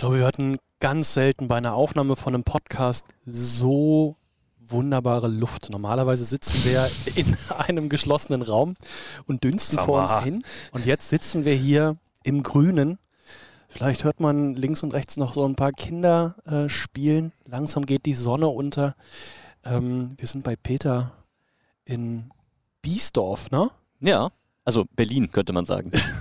glaube, wir hatten ganz selten bei einer Aufnahme von einem Podcast so wunderbare Luft. Normalerweise sitzen wir in einem geschlossenen Raum und dünsten vor uns hin. Und jetzt sitzen wir hier im Grünen. Vielleicht hört man links und rechts noch so ein paar Kinder äh, spielen. Langsam geht die Sonne unter. Ähm, wir sind bei Peter in Biesdorf, ne? Ja, also Berlin könnte man sagen.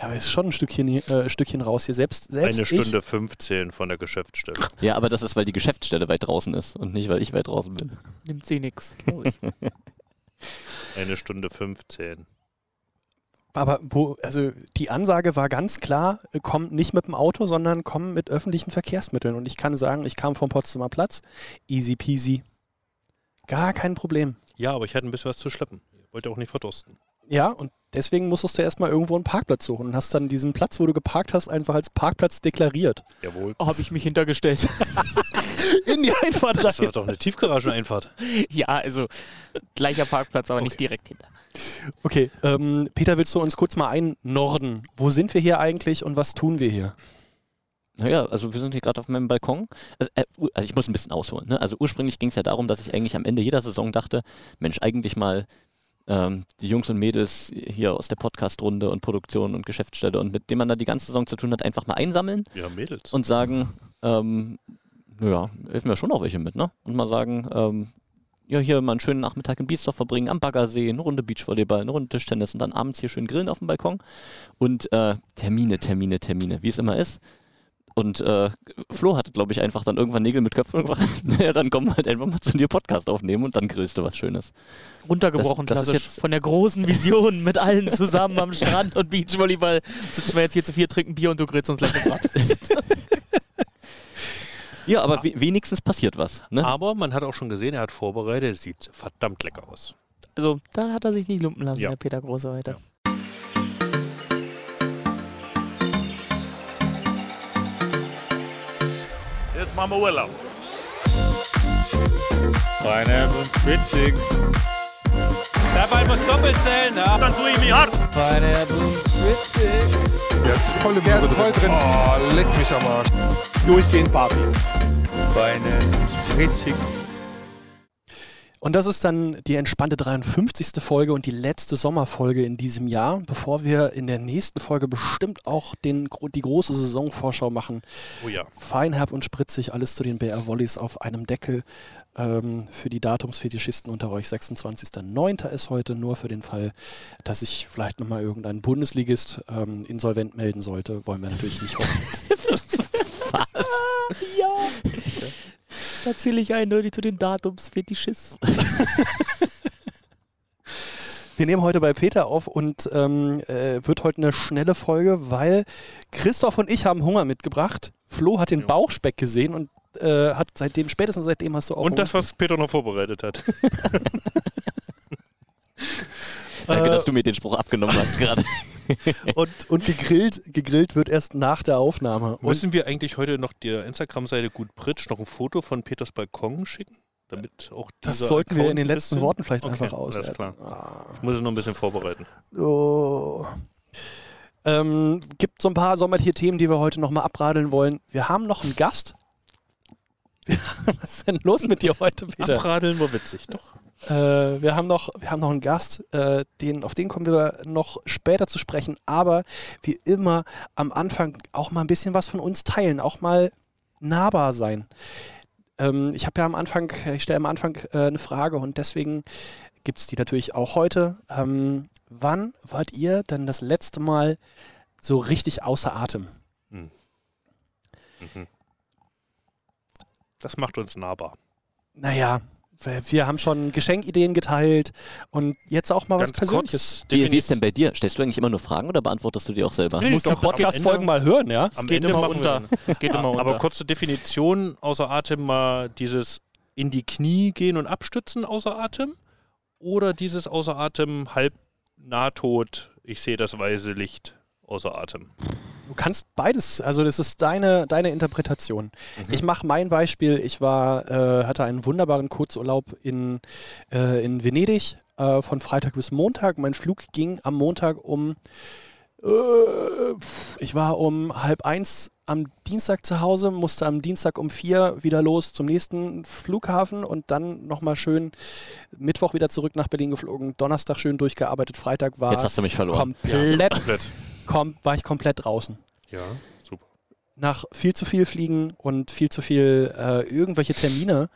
Ja, aber ist schon ein Stückchen, äh, Stückchen raus hier. Selbst, selbst Eine Stunde ich, 15 von der Geschäftsstelle. Ja, aber das ist, weil die Geschäftsstelle weit draußen ist und nicht, weil ich weit draußen bin. Nimmt sie nix, glaube ich. Eine Stunde 15. Aber wo, also die Ansage war ganz klar, komm nicht mit dem Auto, sondern komm mit öffentlichen Verkehrsmitteln. Und ich kann sagen, ich kam vom Potsdamer Platz, easy peasy. Gar kein Problem. Ja, aber ich hatte ein bisschen was zu schleppen. Ich wollte auch nicht verdursten. Ja, und deswegen musstest du erstmal irgendwo einen Parkplatz suchen und hast dann diesen Platz, wo du geparkt hast, einfach als Parkplatz deklariert. Jawohl. Oh, habe ich mich hintergestellt. In die Einfahrt rein. Das war doch eine Tiefgarageneinfahrt. ja, also gleicher Parkplatz, aber okay. nicht direkt hinter. Okay, ähm, Peter, willst du uns kurz mal einnorden? Wo sind wir hier eigentlich und was tun wir hier? Naja, also wir sind hier gerade auf meinem Balkon. Also, äh, also, ich muss ein bisschen ausholen. Ne? Also ursprünglich ging es ja darum, dass ich eigentlich am Ende jeder Saison dachte, Mensch, eigentlich mal ähm, die Jungs und Mädels hier aus der Podcast-Runde und Produktion und Geschäftsstelle und mit denen man da die ganze Saison zu tun hat, einfach mal einsammeln ja, Mädels. und sagen, ähm, naja, helfen wir schon auch welche mit, ne? Und mal sagen, ähm, ja, hier mal einen schönen Nachmittag in Biesdorf verbringen, am Baggersee, eine Runde Beachvolleyball, eine Runde Tischtennis und dann abends hier schön grillen auf dem Balkon. Und äh, Termine, Termine, Termine, wie es immer ist. Und äh, Flo hatte, glaube ich, einfach dann irgendwann Nägel mit Köpfen gesagt, naja, dann komm halt einfach mal zu dir Podcast aufnehmen und dann grillst du was Schönes. Runtergebrochen, das, das ist jetzt von der großen Vision mit allen zusammen am Strand und Beachvolleyball sitzen wir jetzt hier zu vier, trinken Bier und du grillst uns gleich ja, aber wenigstens passiert was. Ne? Aber man hat auch schon gesehen, er hat vorbereitet, sieht verdammt lecker aus. Also, da hat er sich nicht lumpen lassen, ja. der Peter Große heute. Ja. Jetzt machen wir Urlaub. Pineapple Spritzig. Der Ball muss doppelt zählen, ja. Dann tue ich mich hart. Pineapple Spritzig. Der ist voll, der ist voll drin. Oh, leck mich am Arsch. Durchgehend Party. Pineapple Spritzig. Und das ist dann die entspannte 53. Folge und die letzte Sommerfolge in diesem Jahr, bevor wir in der nächsten Folge bestimmt auch den, die große Saisonvorschau machen. Oh ja. Feinherb und spritzig, alles zu den BR Volleys auf einem Deckel. Ähm, für die Datumsfetischisten unter euch 26.09. ist heute nur für den Fall, dass sich vielleicht nochmal irgendein Bundesligist ähm, insolvent melden sollte. Wollen wir natürlich nicht hoffen. Was? ja. Okay. Da zähle ich eindeutig zu den Datumsfetischisten. Wir nehmen heute bei Peter auf und ähm, äh, wird heute eine schnelle Folge, weil Christoph und ich haben Hunger mitgebracht. Flo hat den Bauchspeck gesehen und äh, hat seitdem, spätestens seitdem hast du auch. Und Hunger. das, was Peter noch vorbereitet hat. Danke, dass du mir den Spruch abgenommen hast gerade. und, und gegrillt, gegrillt wird erst nach der Aufnahme. Und Müssen wir eigentlich heute noch der Instagram-Seite Gut Bridge noch ein Foto von Peters Balkon schicken? Damit auch das sollten Account wir in den letzten bisschen? Worten vielleicht okay, einfach aus. Alles klar. Ich muss es noch ein bisschen vorbereiten. Oh. Ähm, gibt so ein paar Sommertier-Themen, die wir heute nochmal abradeln wollen. Wir haben noch einen Gast. Was ist denn los mit dir heute, Peter? Abradeln war witzig, doch. Äh, wir, haben noch, wir haben noch einen Gast, äh, den, auf den kommen wir noch später zu sprechen, aber wie immer am Anfang auch mal ein bisschen was von uns teilen, auch mal nahbar sein. Ähm, ich habe ja am Anfang, ich stelle am Anfang äh, eine Frage und deswegen gibt es die natürlich auch heute. Ähm, wann wart ihr denn das letzte Mal so richtig außer Atem? Hm. Mhm. Das macht uns nahbar. Naja, wir haben schon Geschenkideen geteilt und jetzt auch mal Ganz was Persönliches. Wie, wie, ist denn bei dir? Stellst du eigentlich immer nur Fragen oder beantwortest du die auch selber? Nee, du musst die Podcast-Folgen mal hören, ja? Es geht, immer unter. es geht immer unter. Aber kurze Definition, außer Atem mal dieses in die Knie gehen und abstützen außer Atem oder dieses außer Atem halb nahtot, ich sehe das weiße Licht außer Atem. Du kannst beides, also das ist deine, deine Interpretation. Mhm. Ich mache mein Beispiel. Ich war, äh, hatte einen wunderbaren Kurzurlaub in, äh, in Venedig äh, von Freitag bis Montag. Mein Flug ging am Montag um, äh, ich war um halb eins am Dienstag zu Hause, musste am Dienstag um vier wieder los zum nächsten Flughafen und dann nochmal schön Mittwoch wieder zurück nach Berlin geflogen, Donnerstag schön durchgearbeitet, Freitag war Jetzt hast du mich verloren. komplett, Komplett. kom war ich komplett draußen. Ja, super. Nach viel zu viel Fliegen und viel zu viel äh, irgendwelche Termine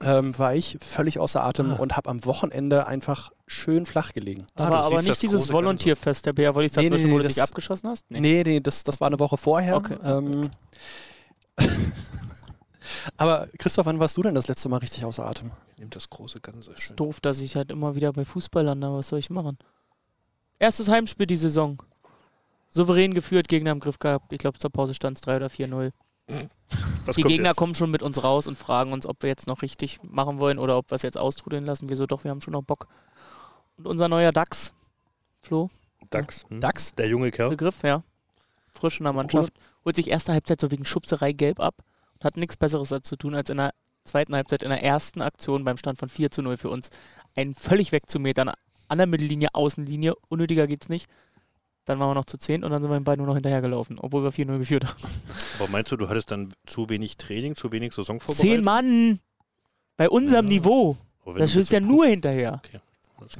ähm, war ich völlig außer Atem und habe am Wochenende einfach schön flach gelegen. Ah, Da du war aber siehst das nicht dieses Volontierfest der BR, weil ich Nee, nee, dazwischen, nee, wo du das- dich abgeschossen hast? Nee, nee, das, das war eine Woche vorher. Okay. Ähm, aber Christoph, wann warst du denn das letzte Mal richtig außer Atem? Nimm das große Ganze Ist schön. doof, dass ich halt immer wieder bei Fußball lande. Was soll ich machen? Erstes Heimspiel die Saison. Souverän geführt, Gegner im Griff gehabt. Ich glaube, zur Pause stand es 3 oder 4-0. Was Die Gegner jetzt? kommen schon mit uns raus und fragen uns, ob wir jetzt noch richtig machen wollen oder ob wir es jetzt austrudeln lassen. Wieso doch, wir haben schon noch Bock. Und unser neuer DAX, Flo, Dax. Hm? DAX? Der junge Kerl. Begriff, ja. Frisch in der Mannschaft. Holt sich erste Halbzeit so wegen Schubserei gelb ab und hat nichts Besseres dazu tun, als in der zweiten Halbzeit in der ersten Aktion beim Stand von 4 zu 0 für uns einen völlig wegzumetern an der Mittellinie, Außenlinie. Unnötiger geht's nicht. Dann waren wir noch zu 10 und dann sind wir im Ball nur noch hinterhergelaufen, obwohl wir 4-0 geführt haben. Aber meinst du, du hattest dann zu wenig Training, zu wenig Saisonvorbereitung? Zehn Mann! Bei unserem Ja. Niveau. Das ist ja so nur hinterher.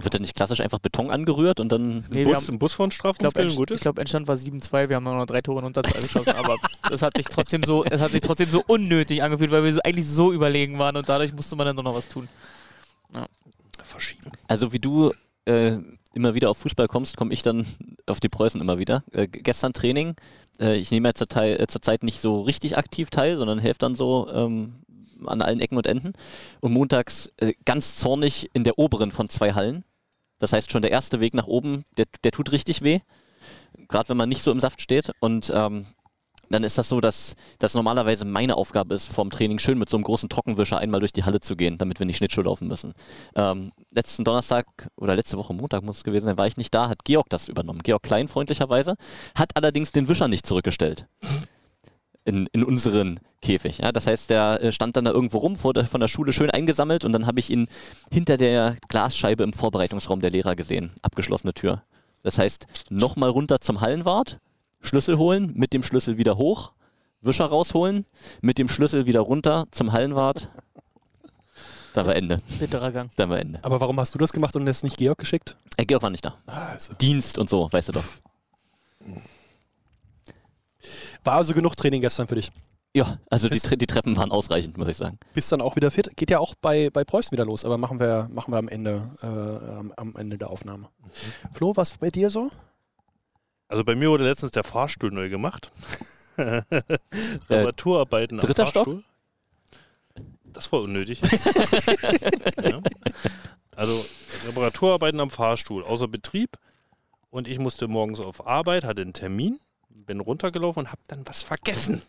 Wird dann nicht klassisch einfach Beton angerührt und dann. Nee, wir Bus, haben, ein Bus vor den ich glaube, Strafraum ich ist? glaub, Endstand war 7-2, wir haben nur noch drei Tore in Unterzahl geschossen, aber das hat sich trotzdem so, es hat sich trotzdem so unnötig angefühlt, weil wir so, eigentlich so überlegen waren und dadurch musste man dann doch noch was tun. Verschieben. Also wie du äh, immer wieder auf Fußball kommst, komme ich dann auf die Preußen immer wieder. Äh, gestern Training. Äh, ich nehme ja zur, äh, zur Zeit nicht so richtig aktiv teil, sondern helfe dann so ähm, an allen Ecken und Enden. Und montags äh, ganz zornig in der oberen von zwei Hallen. Das heißt schon der erste Weg nach oben, der, der tut richtig weh. Gerade wenn man nicht so im Saft steht. Und ähm, dann ist das so, dass das normalerweise meine Aufgabe ist, vorm Training schön mit so einem großen Trockenwischer einmal durch die Halle zu gehen, damit wir nicht Schnittschuh laufen müssen. Ähm, letzten Donnerstag oder letzte Woche Montag muss es gewesen sein, war ich nicht da, hat Georg das übernommen. Georg Klein freundlicherweise, hat allerdings den Wischer nicht zurückgestellt. In, in unseren Käfig. Ja, das heißt, der äh, stand dann da irgendwo rum vor der, von der Schule schön eingesammelt und dann habe ich ihn hinter der Glasscheibe im Vorbereitungsraum der Lehrer gesehen. Abgeschlossene Tür. Das heißt, nochmal runter zum Hallenwart, Schlüssel holen, mit dem Schlüssel wieder hoch, Wischer rausholen, mit dem Schlüssel wieder runter zum Hallenwart. Da war Ende. Bitterer Gang. Da war Ende. Aber warum hast du das gemacht und das nicht Georg geschickt? Äh, Georg war nicht da. Also. Dienst und so, weißt du doch. War also genug Training gestern für dich. Ja, also die, Tre die Treppen waren ausreichend, muss ich sagen. Bist dann auch wieder fit. Geht ja auch bei, bei Preußen wieder los, aber machen wir, machen wir am Ende, äh, am, am Ende der Aufnahme. Flo, was bei dir so? Also bei mir wurde letztens der Fahrstuhl neu gemacht. Reparaturarbeiten am dritter Stock? Fahrstuhl. Das war unnötig. ja. Also Reparaturarbeiten am Fahrstuhl, außer Betrieb. Und ich musste morgens auf Arbeit, hatte einen Termin, bin runtergelaufen und habe dann was vergessen.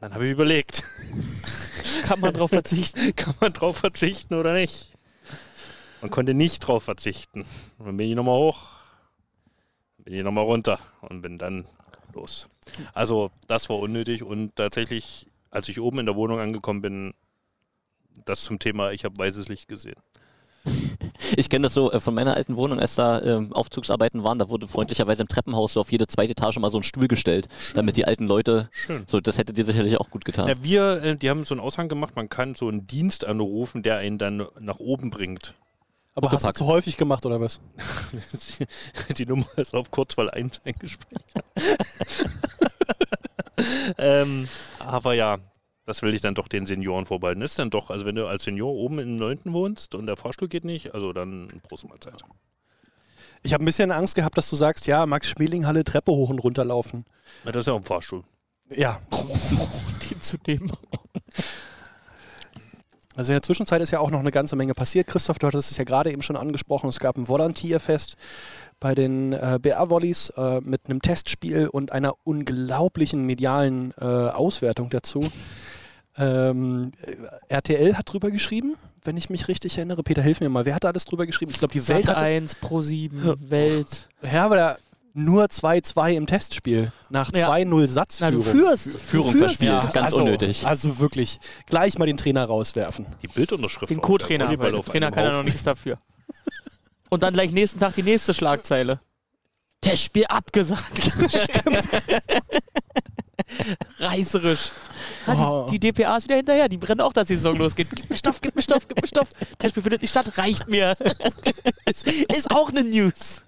Dann habe ich überlegt, Kann man drauf verzichten? kann man drauf verzichten oder nicht? Man konnte nicht drauf verzichten. Und dann bin ich nochmal hoch, bin ich nochmal runter und bin dann los. Also das war unnötig und tatsächlich, als ich oben in der Wohnung angekommen bin, das zum Thema, ich habe weißes Licht gesehen. Ich kenne das so äh, von meiner alten Wohnung, als da ähm, Aufzugsarbeiten waren, da wurde freundlicherweise im Treppenhaus so auf jede zweite Etage mal so ein Stuhl gestellt, damit die alten Leute, Schön. so das hätte dir sicherlich auch gut getan. Ja, wir, äh, die haben so einen Aushang gemacht, man kann so einen Dienst anrufen, der einen dann nach oben bringt. Aber hast du zu häufig gemacht oder was? Die Nummer ist auf Kurzwahl 1 eingespeichert. ähm, aber ja, das will ich dann doch den Senioren vorbehalten. Ist dann doch, also wenn du als Senior oben im 9. wohnst und der Fahrstuhl geht nicht, also dann Prost Mahlzeit. Ich habe ein bisschen Angst gehabt, dass du sagst, ja, Max-Schmeling-Halle Treppe hoch und runter laufen. Na, das ist ja auch ein Fahrstuhl. Ja. Den zu nehmen. Also in der Zwischenzeit ist ja auch noch eine ganze Menge passiert. Christoph, du hattest es ja gerade eben schon angesprochen. Es gab ein Volantierfest bei den äh, BR-Volleys äh, mit einem Testspiel und einer unglaublichen medialen äh, Auswertung dazu. Ähm, äh, RTL hat drüber geschrieben, wenn ich mich richtig erinnere. Peter, hilf mir mal. Wer hat da alles drüber geschrieben? Ich glaube, die Welt Sat hatte, 1, Pro 7, Welt. ja, aber da nur 2-2 im Testspiel. Nach Ja. 2-0 Na, Satzführung. du führst. Führung du führst, verspielt. Ganz also, unnötig. Also wirklich, gleich mal den Trainer rauswerfen. Die Bildunterschrift. Den Co-Trainer, der Trainer kann ja noch nichts dafür. Und dann gleich nächsten Tag die nächste Schlagzeile. Testspiel abgesagt. Reißerisch. Ah, Oh. die, die DPA ist wieder hinterher. Die brennen auch, dass die Saison losgeht. Gib mir Stoff, gib mir Stoff, gib mir Stoff. Testspiel findet nicht statt. Reicht mir. ist, ist auch eine News.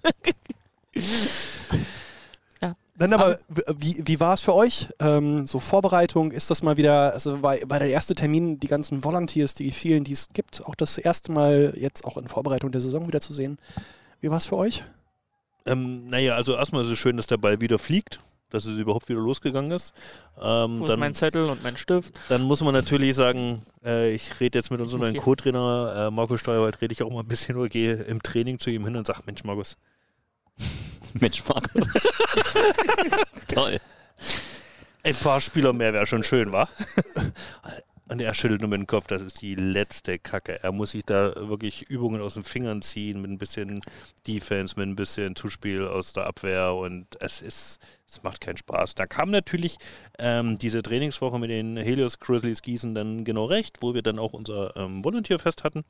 Dann aber, wie, wie war es für euch? Ähm, so Vorbereitung, ist das mal wieder, also war, war der erste Termin, die ganzen Volunteers, die vielen, die es gibt, auch das erste Mal jetzt auch in Vorbereitung der Saison wieder zu sehen. Wie war es für euch? Ähm, naja, also erstmal ist es schön, dass der Ball wieder fliegt, dass es überhaupt wieder losgegangen ist. Ähm, Wo ist dann, mein Zettel und mein Stift? dann muss man natürlich sagen, äh, ich rede jetzt mit unserem neuen. Co-Trainer äh, Markus Steuerwald, rede ich auch mal ein bisschen oder gehe im Training zu ihm hin und sage, Mensch Markus, Mensch, Markus. Toll. ein paar Spieler mehr wäre schon schön, wa? Und er schüttelt nur mit dem Kopf, das ist die letzte Kacke. Er muss sich da wirklich Übungen aus den Fingern ziehen, mit ein bisschen Defense, mit ein bisschen Zuspiel aus der Abwehr und es ist, es macht keinen Spaß. Da kam natürlich ähm, diese Trainingswoche mit den Helios Grizzlies Gießen dann genau recht, wo wir dann auch unser ähm, Volunteerfest hatten.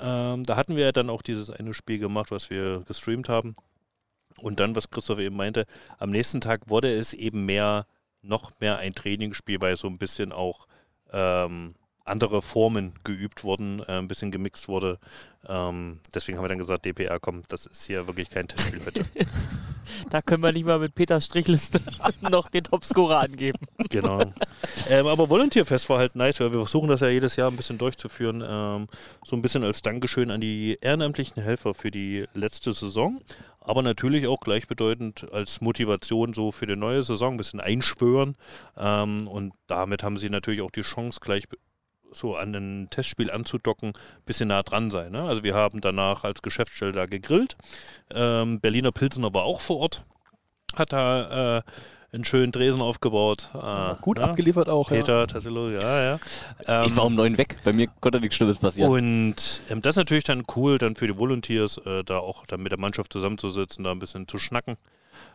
Ähm, da hatten wir dann auch dieses eine Spiel gemacht, was wir gestreamt haben. Und dann, was Christoph eben meinte, am nächsten Tag wurde es eben mehr, noch mehr ein Trainingsspiel, weil so ein bisschen auch ähm, andere Formen geübt wurden, äh, ein bisschen gemixt wurde. Ähm, deswegen haben wir dann gesagt, DPR, komm, das ist hier wirklich kein Testspiel, bitte. Da können wir nicht mal mit Peters Strichliste noch den Topscorer angeben. genau. Ähm, aber Volunteerfest war halt nice, weil wir versuchen das ja jedes Jahr ein bisschen durchzuführen. Ähm, so ein bisschen als Dankeschön an die ehrenamtlichen Helfer für die letzte Saison. Aber natürlich auch gleichbedeutend als Motivation so für die neue Saison ein bisschen einspüren. Ähm, und damit haben sie natürlich auch die Chance, gleich so an ein Testspiel anzudocken, ein bisschen nah dran sein. Ne? Also wir haben danach als Geschäftsstelle da gegrillt. Ähm, Berliner Pilsener war auch vor Ort, hat da äh, einen schönen Dresen aufgebaut. Äh, Gut ja, abgeliefert auch, ja. Peter, Tassillo, ja, ja. Ähm, Ich war um neun weg. Bei mir konnte nichts Schlimmes passieren. und ähm, das ist natürlich dann cool, dann für die Volunteers, äh, da auch dann mit der Mannschaft zusammenzusitzen, da ein bisschen zu schnacken.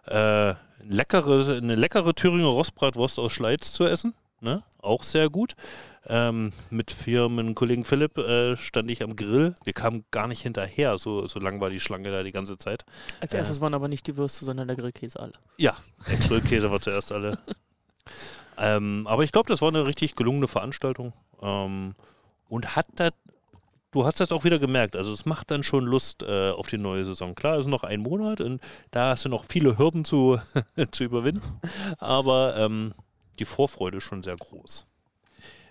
Äh, leckere, eine leckere Thüringer Rostbratwurst aus Schleiz zu essen, ne? auch sehr gut. Ähm, mit Firmenkollegen Philipp äh, stand ich am Grill. Wir kamen gar nicht hinterher, so, so lang war die Schlange da die ganze Zeit. Als erstes waren aber nicht die Würste, sondern der Grillkäse alle. Ja, der Grillkäse war zuerst alle. ähm, aber ich glaube, das war eine richtig gelungene Veranstaltung. Ähm, und hat da, du hast das auch wieder gemerkt, also es macht dann schon Lust äh, auf die neue Saison. Klar, es ist noch ein Monat und da hast du noch viele Hürden zu, zu überwinden. Aber ähm, die Vorfreude schon sehr groß.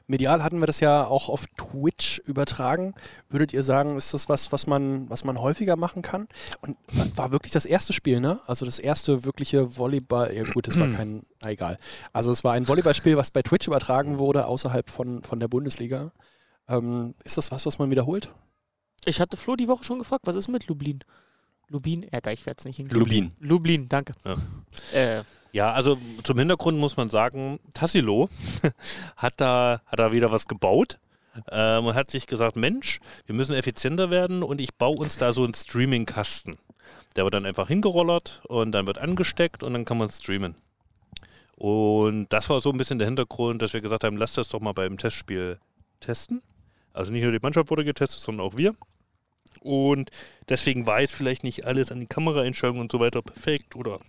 Medial hatten wir das ja auch auf Twitch übertragen. Würdet ihr sagen, ist das was, was man, was man häufiger machen kann? Und war wirklich das erste Spiel, ne? Also das erste wirkliche Volleyball, ja gut, es war kein, na egal. Also es war ein Volleyballspiel, was bei Twitch übertragen wurde, außerhalb von, von der Bundesliga. Ähm, ist das was, was man wiederholt? Ich hatte Flo die Woche schon gefragt, was ist mit Lublin? Ja, da ich werde es nicht hinkriegen. Lublin. Lublin, danke. Ja. Äh, Ja, also zum Hintergrund muss man sagen, Tassilo hat da, hat da wieder was gebaut ähm, und hat sich gesagt, Mensch, wir müssen effizienter werden und ich baue uns da so einen Streaming-Kasten. Der wird dann einfach hingerollert und dann wird angesteckt und dann kann man streamen. Und das war so ein bisschen der Hintergrund, dass wir gesagt haben, lass das doch mal beim Testspiel testen. Also nicht nur die Mannschaft wurde getestet, sondern auch wir. Und deswegen war jetzt vielleicht nicht alles an die Kameraeinstellungen und so weiter perfekt oder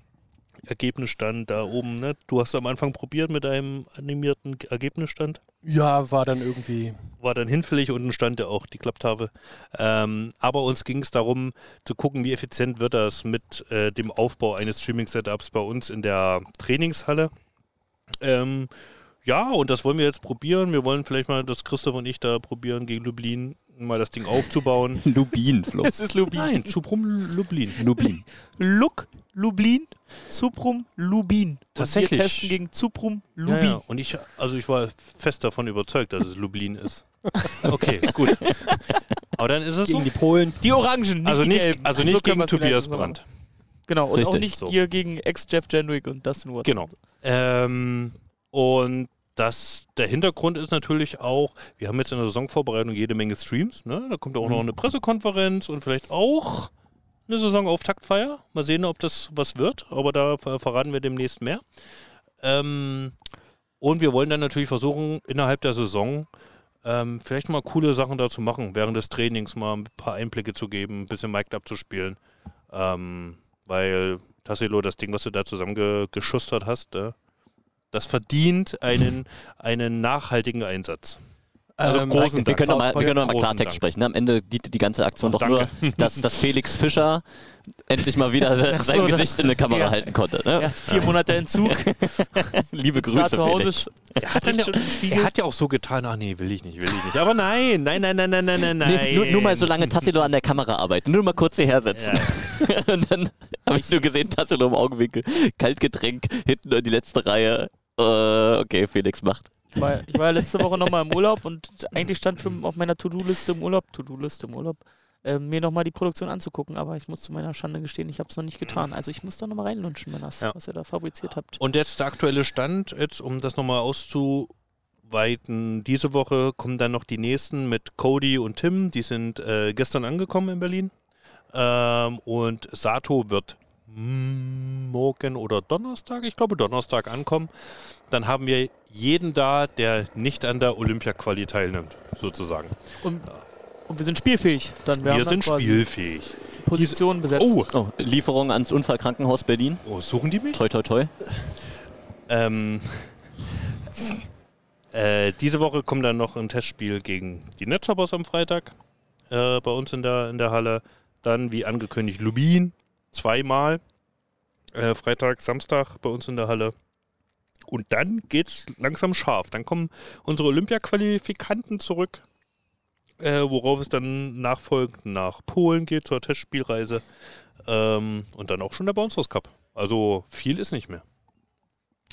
Ergebnisstand da oben. Ne? Du hast am Anfang probiert mit deinem animierten Ergebnisstand. Ja, war dann irgendwie. War dann hinfällig, unten stand ja auch die Klapptafel. Ähm, aber uns ging es darum, zu gucken, wie effizient wird das mit äh, dem Aufbau eines Streaming-Setups bei uns in der Trainingshalle. Ähm, ja, und das wollen wir jetzt probieren. Wir wollen vielleicht mal, dass Christoph und ich da probieren, gegen Lublin mal das Ding aufzubauen. Lubin, Flo. es ist Lubin. Nein, Suprum Lublin. Lubin. Luk, Lublin, Suprum, Lubin. Tatsächlich. Und wir testen gegen Suprum, Ja, Lubin. ja. Und ich, also ich war fest davon überzeugt, dass es Lublin ist. Okay, gut. Aber dann ist es so. Gegen die Polen. Die Orangen, nicht Also die nicht, Gelben. also So nicht können gegen Tobias so. Brandt. Genau, und auch Richtig. nicht So. hier gegen Ex-Jeff Jendrick und Dustin Watson. Genau. Ähm, und das, der Hintergrund ist natürlich auch, wir haben jetzt in der Saisonvorbereitung jede Menge Streams. Ne? Da kommt ja auch noch eine Pressekonferenz und vielleicht auch eine Saisonauftaktfeier. Mal sehen, ob das was wird, aber da ver- verraten wir demnächst mehr. Ähm, und wir wollen dann natürlich versuchen, innerhalb der Saison ähm, vielleicht mal coole Sachen dazu machen, während des Trainings mal ein paar Einblicke zu geben, ein bisschen Mic'd abzuspielen. Ähm, weil Tassilo, das Ding, was du da zusammengeschustert hast, äh, das verdient einen, einen nachhaltigen Einsatz. Also Ähm, großen Wir Dank. mal, wir können doch mal Großen Klartext Dank. sprechen. Ne? Am Ende dient die ganze Aktion doch nur, danke. dass, dass Felix Fischer endlich mal wieder so, sein Gesicht in der Kamera ja. halten konnte. Ne? Er hat vier Monate Entzug. Liebe Grüße, zu Hause Er hat, ja, er hat ja auch so getan, ach nee, will ich nicht, will ich nicht. Aber nein, nein, nein, nein, nein, nein, nein, nein. Nee, nur, nur mal so lange Tassilo an der Kamera arbeiten. Nur mal kurz hierher setzen. Und dann habe ich nur gesehen, Tassilo im Augenwinkel. Kaltgetränk, hinten in die letzte Reihe. Äh, okay, Felix macht. Ich war, ich war ja letzte Woche nochmal im Urlaub und eigentlich stand für, auf meiner To-Do-Liste im Urlaub, To-Do-Liste im Urlaub, äh, mir nochmal die Produktion anzugucken, aber ich muss zu meiner Schande gestehen, ich habe es noch nicht getan. Also ich muss da nochmal reinlunschen, Männers, Ja. was ihr da fabriziert habt. Und jetzt der aktuelle Stand, jetzt um das nochmal auszuweiten, diese Woche kommen dann noch die nächsten mit Cody und Tim, die sind äh, gestern angekommen in Berlin. Ähm, und Sato wird morgen oder Donnerstag, ich glaube Donnerstag ankommen. Dann haben wir jeden da, der nicht an der Olympia-Quali teilnimmt, sozusagen. Und, und wir sind spielfähig. Dann wir, Wir, sind spielfähig. Positionen besetzt. Oh, Oh, Lieferung ans Unfallkrankenhaus Berlin. oh, suchen die mich? Toi, toi, toi. Ähm, äh, diese Woche kommt dann noch ein Testspiel gegen die Netzhoppers am Freitag äh, bei uns in der, in der Halle. Dann, wie angekündigt, Lubin zweimal. Äh, Freitag, Samstag bei uns in der Halle. Und dann geht's langsam scharf. Dann kommen unsere Olympia-Qualifikanten zurück, äh, worauf es dann nachfolgend nach Polen geht zur Testspielreise. Ähm, und dann auch schon der Bouncers Cup. Also viel ist nicht mehr.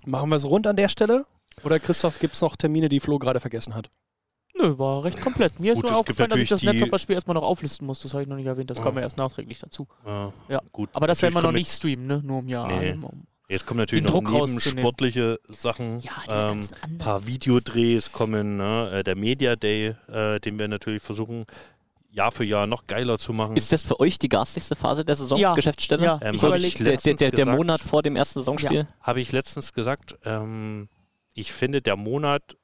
Machen wir es rund an der Stelle? Oder Christoph, gibt es noch Termine, die Flo gerade vergessen hat? Nö, war recht komplett. Mir Gut, ist nur aufgefallen, dass ich das Netzhopper-Spiel erstmal noch auflisten muss. Das habe ich noch nicht erwähnt. Das kam Ah. ja erst nachträglich dazu. Ja, Ja. gut. Aber das werden wir noch nicht streamen, ne? Nur um ja. Nee. um- Jetzt kommen natürlich noch Druck neben sportliche Sachen. Ja, diese ähm, ganzen anderen. paar Videodrehs kommen, ne? äh, der Media Day, äh, den wir natürlich versuchen, Jahr für Jahr noch geiler zu machen. Ist das für euch die garstigste Phase der Saison, Ja. Geschäftsstelle? Ja, Ähm, ich ich Der, der, der, gesagt. Monat vor dem ersten Saisonspiel? Habe ich letztens gesagt, ähm, ich finde, der Monat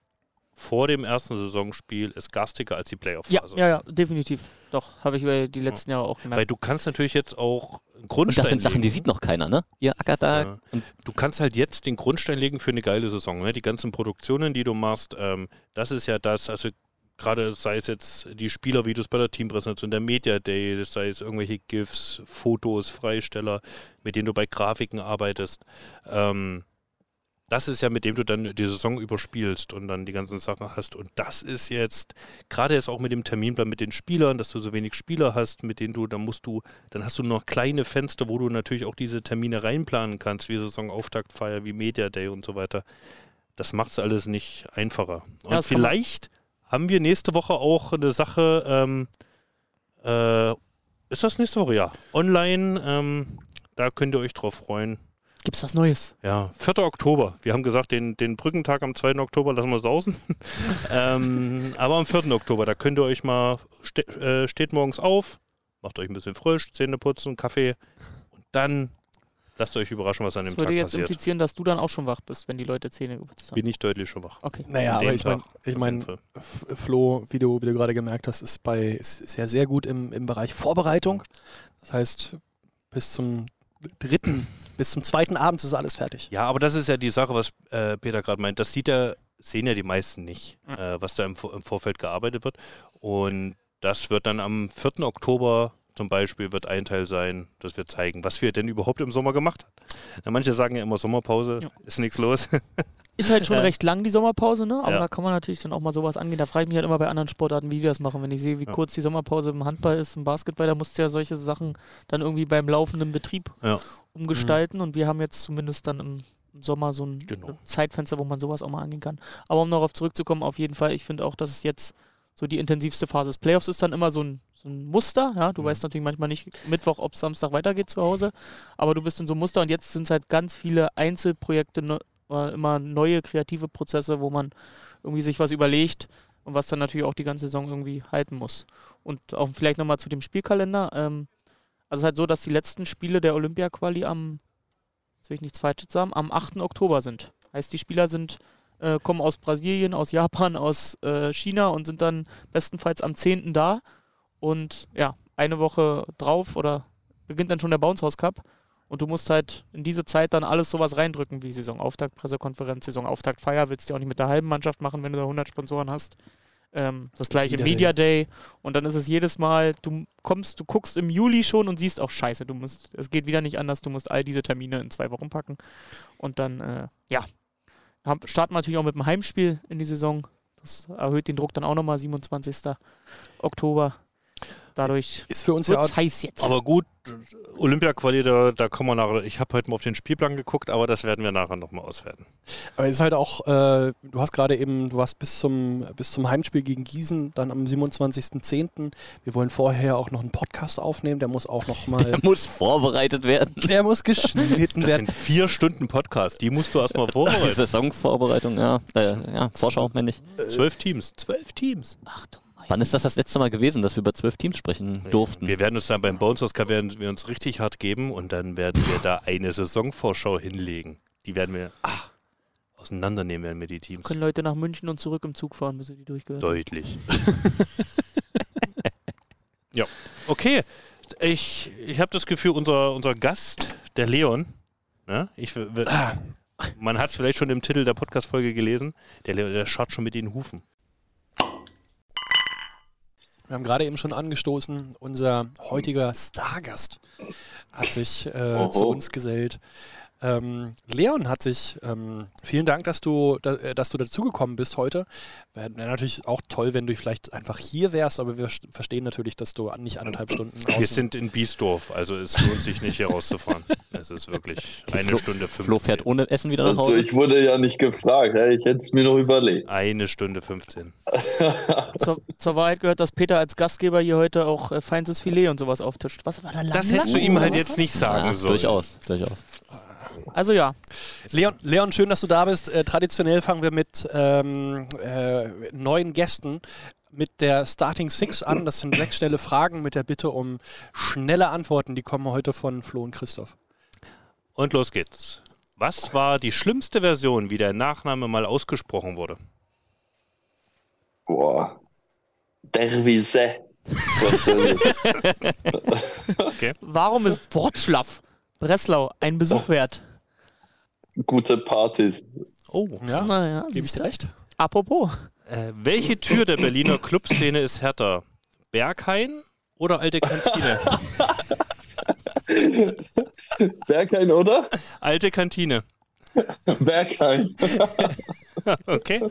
vor dem ersten Saisonspiel ist garstiger als die Ja, Playoff-Phase. ja, ja, definitiv. Doch, habe ich über die letzten Jahre auch Weil gemerkt. du kannst natürlich jetzt auch einen Und Grundstein das sind Sachen, die legen. sieht noch keiner, ne? Ihr ackert da. Ja. Und Du kannst halt jetzt den Grundstein legen für eine geile Saison. Ne? Die ganzen Produktionen, die du machst, ähm, das ist ja das, also gerade sei es jetzt die Spielervideos bei der Teampräsentation, der Media Day, sei es irgendwelche GIFs, Fotos, Freisteller, mit denen du bei Grafiken arbeitest. Ähm, das ist ja, mit dem du dann die Saison überspielst und dann die ganzen Sachen hast. Und das ist jetzt, gerade jetzt auch mit dem Terminplan mit den Spielern, dass du so wenig Spieler hast, mit denen du, dann musst du, dann hast du noch kleine Fenster, wo du natürlich auch diese Termine reinplanen kannst, wie Saisonauftaktfeier, wie Media Day und so weiter. Das macht es alles nicht einfacher. Und man- vielleicht haben wir nächste Woche auch eine Sache, ähm, äh, ist das nächste Woche? Ja. Online, ähm, da könnt ihr euch drauf freuen. Gibt's was Neues? Ja, 4. Oktober. Wir haben gesagt, den, den Brückentag am 2. Oktober lassen wir sausen. ähm, aber am 4. Oktober, da könnt ihr euch mal, ste äh, steht morgens auf, macht euch ein bisschen frisch, Zähne putzen, Kaffee und dann lasst euch überraschen, was an dem Das würde Tag jetzt passiert. implizieren, dass du dann auch schon wach bist, wenn die Leute Zähne geputzt haben. Bin ich deutlich schon wach. Okay. Naja, aber ich meine, Tag. ich mein, Flo, wie du, wie du gerade gemerkt hast, ist bei ist, ist ja sehr gut im, im Bereich Vorbereitung. Das heißt, bis zum dritten, bis zum zweiten Abend ist alles fertig. Ja, aber das ist ja die Sache, was äh, Peter gerade meint. Das sieht ja, sehen ja die meisten nicht, äh, was da im, im Vorfeld gearbeitet wird. Und das wird dann am 4. Oktober zum Beispiel wird ein Teil sein, dass wir zeigen, was wir denn überhaupt im Sommer gemacht haben. Ja, manche sagen ja immer Sommerpause, Ja. ist nichts los. Ist halt schon recht lang, die Sommerpause, ne? Aber Ja. da kann man natürlich dann auch mal sowas angehen. Da frage ich mich halt immer bei anderen Sportarten, wie die das machen. Wenn ich sehe, wie Ja. kurz die Sommerpause im Handball ist, im Basketball, da musst du ja solche Sachen dann irgendwie beim laufenden Betrieb Ja. umgestalten. Und wir haben jetzt zumindest dann im Sommer so ein Genau. Zeitfenster, wo man sowas auch mal angehen kann. Aber um darauf zurückzukommen, auf jeden Fall, ich finde auch, dass es jetzt so die intensivste Phase ist. Playoffs ist dann immer so ein, so ein Muster, ja. Du Mhm. weißt natürlich manchmal nicht Mittwoch, ob Samstag weitergeht zu Hause, aber du bist in so einem Muster und jetzt sind es halt ganz viele Einzelprojekte, ne, immer neue kreative Prozesse, wo man irgendwie sich was überlegt und was dann natürlich auch die ganze Saison irgendwie halten muss. Und auch vielleicht nochmal zu dem Spielkalender. Ähm, also es ist halt so, dass die letzten Spiele der Olympia-Quali am, jetzt will ich nichts Falsches sagen, am 8. Oktober sind. Heißt, die Spieler sind, äh, kommen aus Brasilien, aus Japan, aus äh, China und sind dann bestenfalls am 10. da. Und ja, eine Woche drauf oder beginnt dann schon der Bounce House Cup. Und du musst halt in diese Zeit dann alles sowas reindrücken, wie Saisonauftakt, Pressekonferenz, Saisonauftakt, Feier. Willst du ja auch nicht mit der halben Mannschaft machen, wenn du da 100 Sponsoren hast. Ähm, das gleiche Media Media Day. Und dann ist es jedes Mal, du kommst, du guckst im Juli schon und siehst auch scheiße, du musst, es geht wieder nicht anders, du musst all diese Termine in zwei Wochen packen. Und dann, äh, ja, haben, starten wir natürlich auch mit dem Heimspiel in die Saison. Das erhöht den Druck dann auch nochmal, 27. Oktober. Dadurch Ist für uns ja heiß jetzt. Aber gut, Olympia-Quali, da, da kommen wir nachher. Ich habe heute mal auf den Spielplan geguckt, aber das werden wir nachher nochmal auswerten. Aber es ist halt auch, äh, du hast gerade eben, du warst bis zum, bis zum Heimspiel gegen Gießen, dann am 27.10. Wir wollen vorher auch noch einen Podcast aufnehmen, der muss auch noch mal, Der muss vorbereitet werden. der muss geschnitten Das werden. sind vier Stunden Podcast, die musst du erstmal vorbereiten. Saisonvorbereitung, ja. Äh, ja, Vorschau, meine ich. Zwölf Teams, zwölf Teams. Ach du mein Wann ist das das letzte Mal gewesen, dass wir über zwölf Teams sprechen durften? Wir werden uns dann beim Bones Oscar werden wir uns richtig hart geben und dann werden wir da eine Saisonvorschau hinlegen. Die werden wir ach, auseinandernehmen, werden wir die Teams. Können Leute nach München und zurück im Zug fahren, bis sie die durchgehört haben. Deutlich. ja, okay. Ich, ich habe das Gefühl, unser, unser Gast, der Leon, ne? ich, w- man hat es vielleicht schon im Titel der Podcast-Folge gelesen, der, Leon, der schaut schon mit den Hufen. Wir haben gerade eben schon angestoßen, unser heutiger Stargast hat sich äh, zu uns gesellt. Ähm, Leon hat sich, ähm, vielen Dank, dass du, da, äh, dass du dazugekommen bist heute. Wäre wär natürlich auch toll, wenn du vielleicht einfach hier wärst, aber wir st- verstehen natürlich, dass du nicht anderthalb Stunden Wir sind in Biesdorf, also es lohnt sich nicht hier rauszufahren. Es ist wirklich eine Flo- Stunde 15. Flo fährt ohne Essen wieder nach Also Hause. ich wurde ja nicht gefragt, ich hätte es mir noch überlegt. Eine Stunde 15. Zur, zur Wahrheit gehört, dass Peter als Gastgeber hier heute auch äh, feinstes Filet und sowas auftischt. Was war da lang? Das hättest du ihm halt jetzt nicht sagen ja, sollen. durchaus, durchaus. Also ja, Leon, Leon, schön, dass du da bist. Äh, traditionell fangen wir mit ähm, äh, neuen Gästen mit der Starting Six an. Das sind sechs schnelle Fragen mit der Bitte um schnelle Antworten. Die kommen heute von Flo und Christoph. Und los geht's. Was war die schlimmste Version, wie der Nachname mal ausgesprochen wurde? Boah. Dervise. Das? warum ist Wortschlaff Breslau ein Besuch wert? Gute Partys. Oh. Ja, Naja, gebe ich dir recht. apropos. Äh, welche Tür der Berliner Clubszene ist härter? Berghain oder alte Kantine? Berghain, oder? alte Kantine. Berghain. Okay.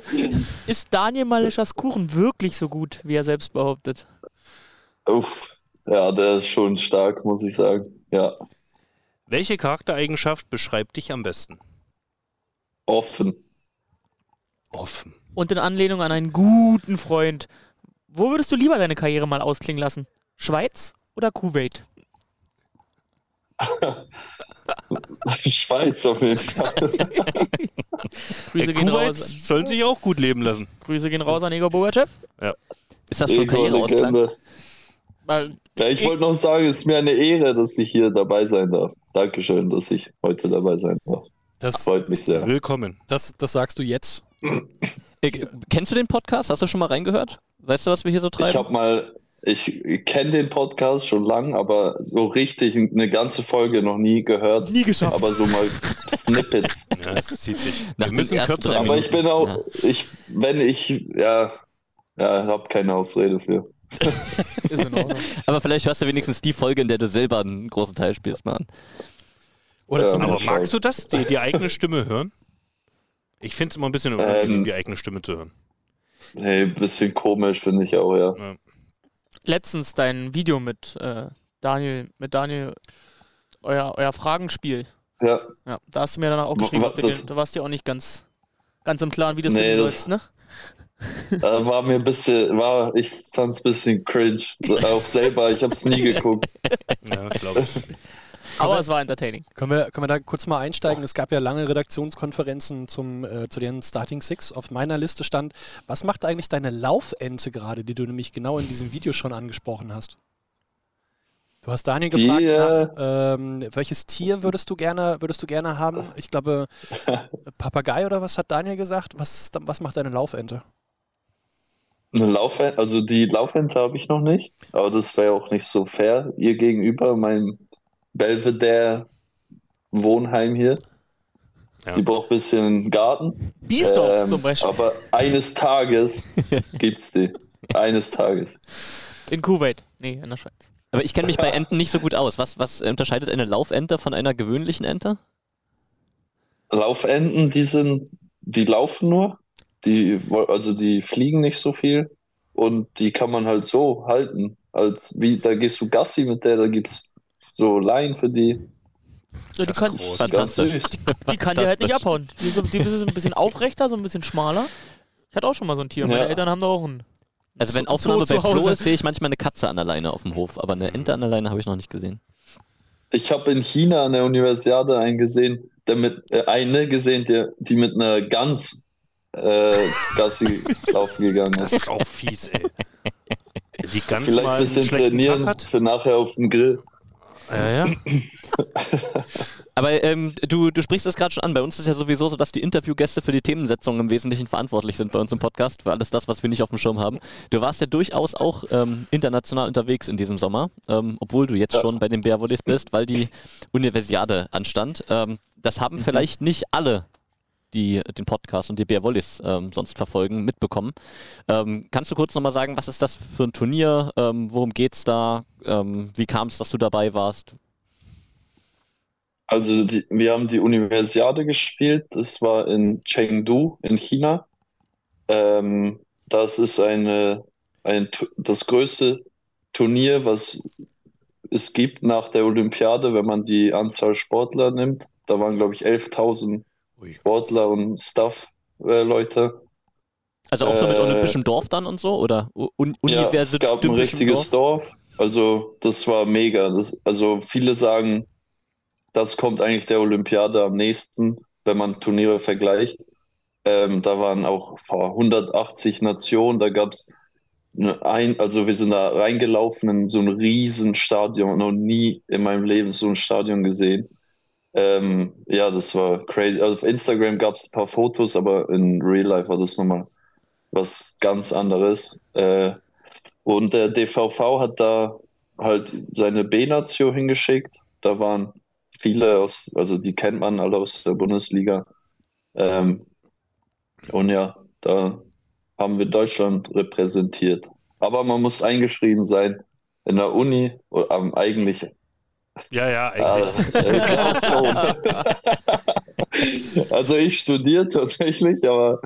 Ist Daniel Maleschas Kuchen wirklich so gut, wie er selbst behauptet? Uff. Ja, der ist schon stark, muss ich sagen. Ja. Welche Charaktereigenschaft beschreibt dich am besten? Offen. Offen. Und in Anlehnung an einen guten Freund, wo würdest du lieber deine Karriere mal ausklingen lassen? Schweiz oder Kuwait? Schweiz auf jeden Fall. Grüße Äh, gehen, Kuwait raus, sollen sich auch gut leben lassen. Grüße gehen raus an Igor Bogachev. Ist das schon Karriereausklang? Ja, ich wollte noch sagen, es ist mir eine Ehre, dass ich hier dabei sein darf. Dankeschön, dass ich heute dabei sein darf. Das, Freut mich sehr. Willkommen. das, das sagst du jetzt. Kennst du den Podcast? Hast du schon mal reingehört? Weißt du, was wir hier so Ich treiben? habe mal, ich kenne den Podcast schon lang, aber so richtig eine ganze Folge noch nie gehört. nie geschafft. Aber so mal Snippets. Ja, es zieht sich. Nach Wir müssen kürzer Aber ich bin auch, ich, wenn ich, ja, ja, habe keine Ausrede für. ist in Ordnung. Aber vielleicht hörst du wenigstens die Folge, in der du selber einen großen Teil spielst, Mann. Oder Ja, zumindest. Magst du das, die, die eigene Stimme hören? Ich finde es immer ein bisschen unangenehm, Ähm. die eigene Stimme zu hören. Hey, bisschen komisch finde ich auch, ja. Letztens dein Video mit äh, Daniel, mit Daniel, euer, euer Fragenspiel. Ja, Ja, da hast du mir dann auch geschrieben, wa- ob du das- den, da warst du ja auch nicht ganz, ganz im Klaren, wie du das Nee, finden sollst, ne? äh, war mir ein bisschen, war, ich fand's ein bisschen cringe. Auch selber, ich hab's nie geguckt. Ja, glaube Aber es war entertaining. Können wir, können wir da kurz mal einsteigen? Es gab ja lange Redaktionskonferenzen zum, äh, zu den Starting Six. Auf meiner Liste stand, was macht eigentlich deine Laufente gerade, die du nämlich genau in diesem Video schon angesprochen hast? Du hast Daniel Die, gefragt, äh, nach, ähm, welches Tier würdest du gerne, würdest du gerne haben? Ich glaube, Papagei oder was hat Daniel gesagt? Was, was macht deine Laufente? Eine Laufente, also die Laufente habe ich noch nicht, aber das wäre auch nicht so fair ihr gegenüber, mein Belvedere Wohnheim hier. Ja. Die braucht ein bisschen Garten. Biesdorf Ähm, zum Beispiel. Aber eines Tages gibt's die. Eines Tages. In Kuwait. Nee, in der Schweiz. Aber ich kenne mich bei Enten nicht so gut aus. Was, was unterscheidet eine Laufente von einer gewöhnlichen Ente? Laufenten, die sind, die laufen nur. Die, also die fliegen nicht so viel. Und die kann man halt so halten. Als wie, da gehst du Gassi mit der, da gibt's so Leinen für die. So, die, ist kann, Fantastisch. süß. die kann dir halt nicht abhauen. Die, ist so, die ist ein bisschen aufrechter, so ein bisschen schmaler. Ich hatte auch schon mal so ein Tier. Meine Ja. Eltern haben da auch einen. Also wenn Zoo Aufnahme zu bei Flo ist, sehe ich manchmal eine Katze an der Leine auf dem Hof, aber eine Ente an der Leine habe ich noch nicht gesehen. Ich habe in China an der Universiade einen gesehen, der mit, äh, eine gesehen, der, die mit einer Gans äh, Gassi laufen gegangen Das ist. ist auch fies, ey. Die ganz Vielleicht mal ein bisschen trainieren Tag hat. für nachher auf dem Grill. Ja, ja. Aber ähm, du, du sprichst es gerade schon an. Bei uns ist ja sowieso so, dass die Interviewgäste für die Themensetzung im Wesentlichen verantwortlich sind bei uns im Podcast, für alles das, was wir nicht auf dem Schirm haben. Du warst ja durchaus auch ähm, international unterwegs in diesem Sommer, ähm, obwohl du jetzt Ja. schon bei den Bärwollis bist, weil die Universiade anstand. Ähm, das haben vielleicht nicht alle die den Podcast und die Bärwollis ähm, sonst verfolgen, mitbekommen. Ähm, kannst du kurz nochmal sagen, was ist das für ein Turnier? Ähm, worum geht's da? Ähm, wie kam es, dass du dabei warst? Also die, wir haben die Universiade gespielt. Das war in Chengdu in China. Ähm, das ist eine, ein, das größte Turnier, was es gibt nach der Olympiade, wenn man die Anzahl Sportler nimmt. Da waren, glaube ich, 11.000 Ui. Sportler und Staff-Leute. Also auch so mit Äh, olympischem Dorf dann und so? Oder Un Ja, es gab ein richtiges Dorf. Also das war mega. Das, also viele sagen, das kommt eigentlich der Olympiade am nächsten, wenn man Turniere vergleicht. Ähm, da waren auch boah, 180 Nationen, da gab es ein, also wir sind da reingelaufen in so ein riesen Stadion, noch nie in meinem Leben so ein Stadion gesehen. Ähm, ja, das war crazy. Also auf Instagram gab es ein paar Fotos, aber in Real Life war das nochmal was ganz anderes. Äh, und der DVV hat da halt seine B-Nation hingeschickt. Da waren viele aus, also die kennt man alle aus der Bundesliga. Ähm, und ja, da haben wir Deutschland repräsentiert. Aber man muss eingeschrieben sein in der Uni, oder, eigentlich Ja, ja, eigentlich. äh. Also ich studiere tatsächlich, aber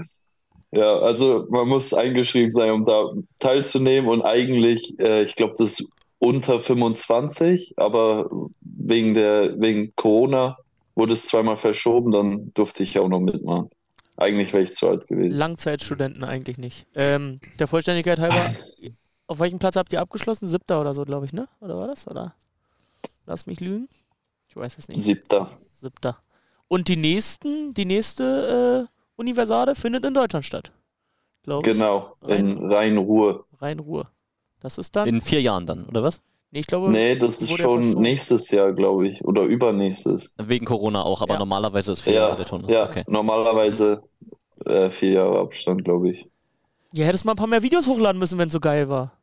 ja, also man muss eingeschrieben sein, um da teilzunehmen und eigentlich, äh, ich glaube, das ist unter 25, aber wegen der, wegen Corona wurde es zweimal verschoben, dann durfte ich auch noch mitmachen. Eigentlich wäre ich zu alt gewesen. Langzeitstudenten eigentlich nicht. Ähm, der Vollständigkeit halber, auf welchem Platz habt ihr abgeschlossen? Siebter oder so, glaube ich, ne? Oder war das? Oder? Lass mich lügen. Ich weiß es nicht. Siebter. Siebter. Und die nächsten, die nächste äh, Universade findet in Deutschland statt. Glaube ich. Genau, in Rhein-Ruhr. Rhein-Ruhr. Das ist dann. In vier Jahren dann, oder was? nee, ich glaube. Nee, das ist schon verschoben. nächstes Jahr, glaube ich, oder übernächstes. Wegen Corona auch, aber Ja. normalerweise ist vier Jahre Ja, der Turnier. ja, Okay. normalerweise äh, vier Jahre Abstand, glaube ich. Ja, hättest mal ein paar mehr Videos hochladen müssen, wenn es so geil war.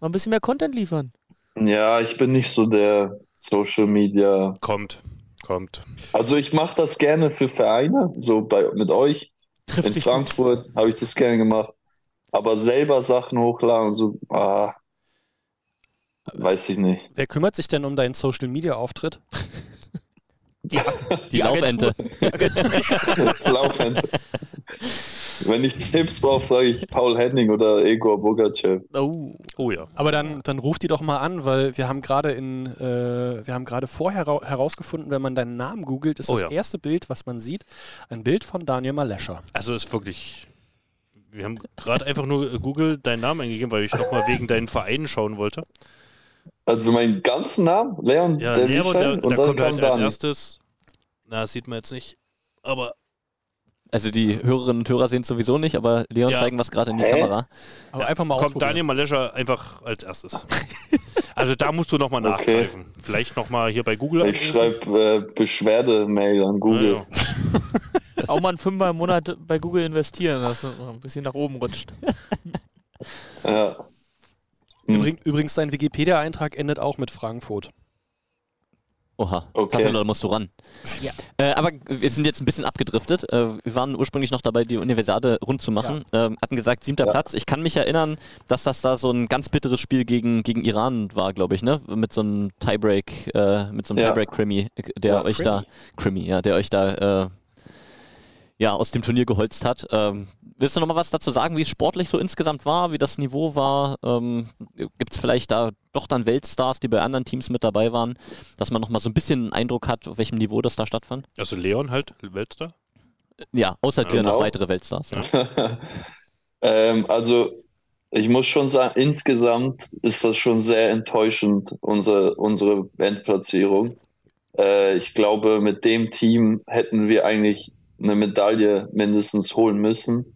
Mal ein bisschen mehr Content liefern. Ja, ich bin nicht so der Social Media. Kommt, kommt. Also ich mache das gerne für Vereine, so bei mit euch. Trifft In. Frankfurt habe ich das gerne gemacht. Aber selber Sachen hochladen, so, ah, weiß ich nicht. Wer kümmert sich denn um deinen Social Media Auftritt? Die Laufente. Laufend. Wenn ich Tipps brauche, frage ich Paul Henning oder Egor Bogachev. Oh. Oh ja. Aber dann, dann ruf die doch mal an, weil wir haben gerade in, äh, wir haben gerade vorher hera- herausgefunden, wenn man deinen Namen googelt, ist Oh das ja. erste Bild, was man sieht, ein Bild von Daniel Malescher. Also ist wirklich. Wir haben gerade einfach nur äh, Google deinen Namen eingegeben, weil ich nochmal wegen deinen Vereinen schauen wollte. Also meinen ganzen Namen, Leon Ja, der Lehrer, Michel, da, und da dann kommt halt als erstes. Na, das sieht man jetzt nicht. Aber Also die Hörerinnen und Hörer sehen es sowieso nicht, aber Leon Ja. zeigen was gerade in die Hä? Kamera. Aber Ja, einfach mal kommt. Daniel Malescher einfach als erstes. Also da musst du nochmal Okay. nachgreifen. Vielleicht nochmal hier bei Google Ich schreibe äh, Beschwerdemail an Google. Ja, ja. Auch mal einen Fünfer im Monat bei Google investieren, dass es ein bisschen nach oben rutscht. Ja. Hm. Übrig, übrigens, dein Wikipedia-Eintrag endet auch mit Frankfurt. Oha, Okay. Tassilo, da musst du ran. Ja. Äh, aber wir sind jetzt ein bisschen abgedriftet. Äh, wir waren ursprünglich noch dabei, die Universiade rund zu machen. Ähm, hatten gesagt, siebter Ja. Platz. Ich kann mich erinnern, dass das da so ein ganz bitteres Spiel gegen, gegen Iran war, glaube ich, ne? Mit so einem Tiebreak, äh, mit so einem Ja. Tiebreak-Krimi, der Ja. euch da, Krimi, ja, der euch da äh, ja, aus dem Turnier geholzt hat. Ähm, willst du noch mal was dazu sagen, wie es sportlich so insgesamt war, wie das Niveau war? Ähm, Gibt es vielleicht da doch dann Weltstars, die bei anderen Teams mit dabei waren, dass man noch mal so ein bisschen einen Eindruck hat, auf welchem Niveau das da stattfand? Also Leon halt, Weltstar. Ja, außer dir Genau. noch weitere Weltstars. Ja. ähm, also ich muss schon sagen, insgesamt ist das schon sehr enttäuschend, unsere, unsere Endplatzierung. Äh, ich glaube, mit dem Team hätten wir eigentlich eine Medaille mindestens holen müssen,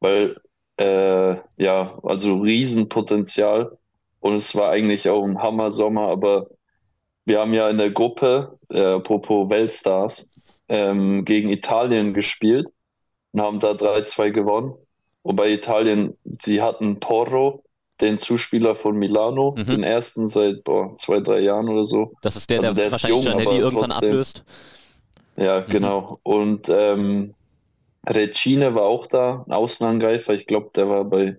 weil äh, ja, also Riesenpotenzial und es war eigentlich auch ein Hammer-Sommer, aber wir haben ja in der Gruppe, äh, apropos Weltstars, ähm, gegen Italien gespielt und haben da 3-2 gewonnen. Wobei Italien, die hatten Porro, den Zuspieler von Milano, Mhm. den ersten seit boah, zwei, drei Jahren oder so. Das ist der, Also der, der wahrscheinlich jung, Gianelli irgendwann trotzdem. ablöst. Ja, Mhm. genau. Und ähm, Recine war auch da, ein Außenangreifer. Ich glaube, der war bei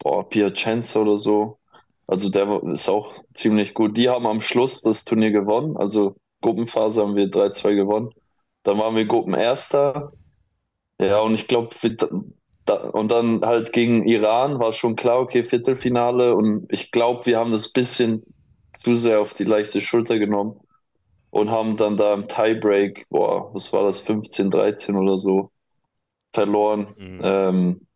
boah, Piacenza oder so. Also der ist auch ziemlich gut. Die haben am Schluss das Turnier gewonnen. Also Gruppenphase haben wir 3-2 gewonnen. Dann waren wir Gruppenerster. Ja, und ich glaube, da, und dann halt gegen Iran war schon klar, okay, Viertelfinale. Und ich glaube, wir haben das bisschen zu sehr auf die leichte Schulter genommen und haben dann da im Tiebreak, boah, was war das, 15, 13 oder so, verloren. Mhm. Ähm,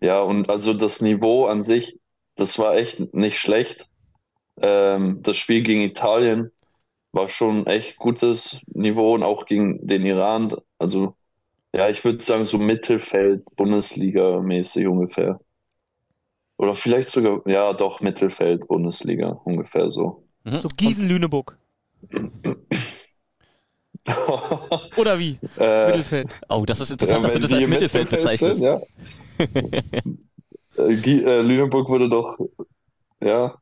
ja, und also das Niveau an sich, das war echt nicht schlecht. Ähm, das Spiel gegen Italien war schon echt gutes Niveau und auch gegen den Iran. Also, ja, ich würde sagen, so Mittelfeld, Bundesliga-mäßig ungefähr. Oder vielleicht sogar, ja, doch, Mittelfeld, Bundesliga, ungefähr so. So Gießen-Lüneburg. Oder wie? äh, Mittelfeld. Oh, das ist interessant, dass du das als im Mittelfeld Mittelfeld bezeichnest. sind, ja. äh, äh, Lüneburg wurde doch, ja,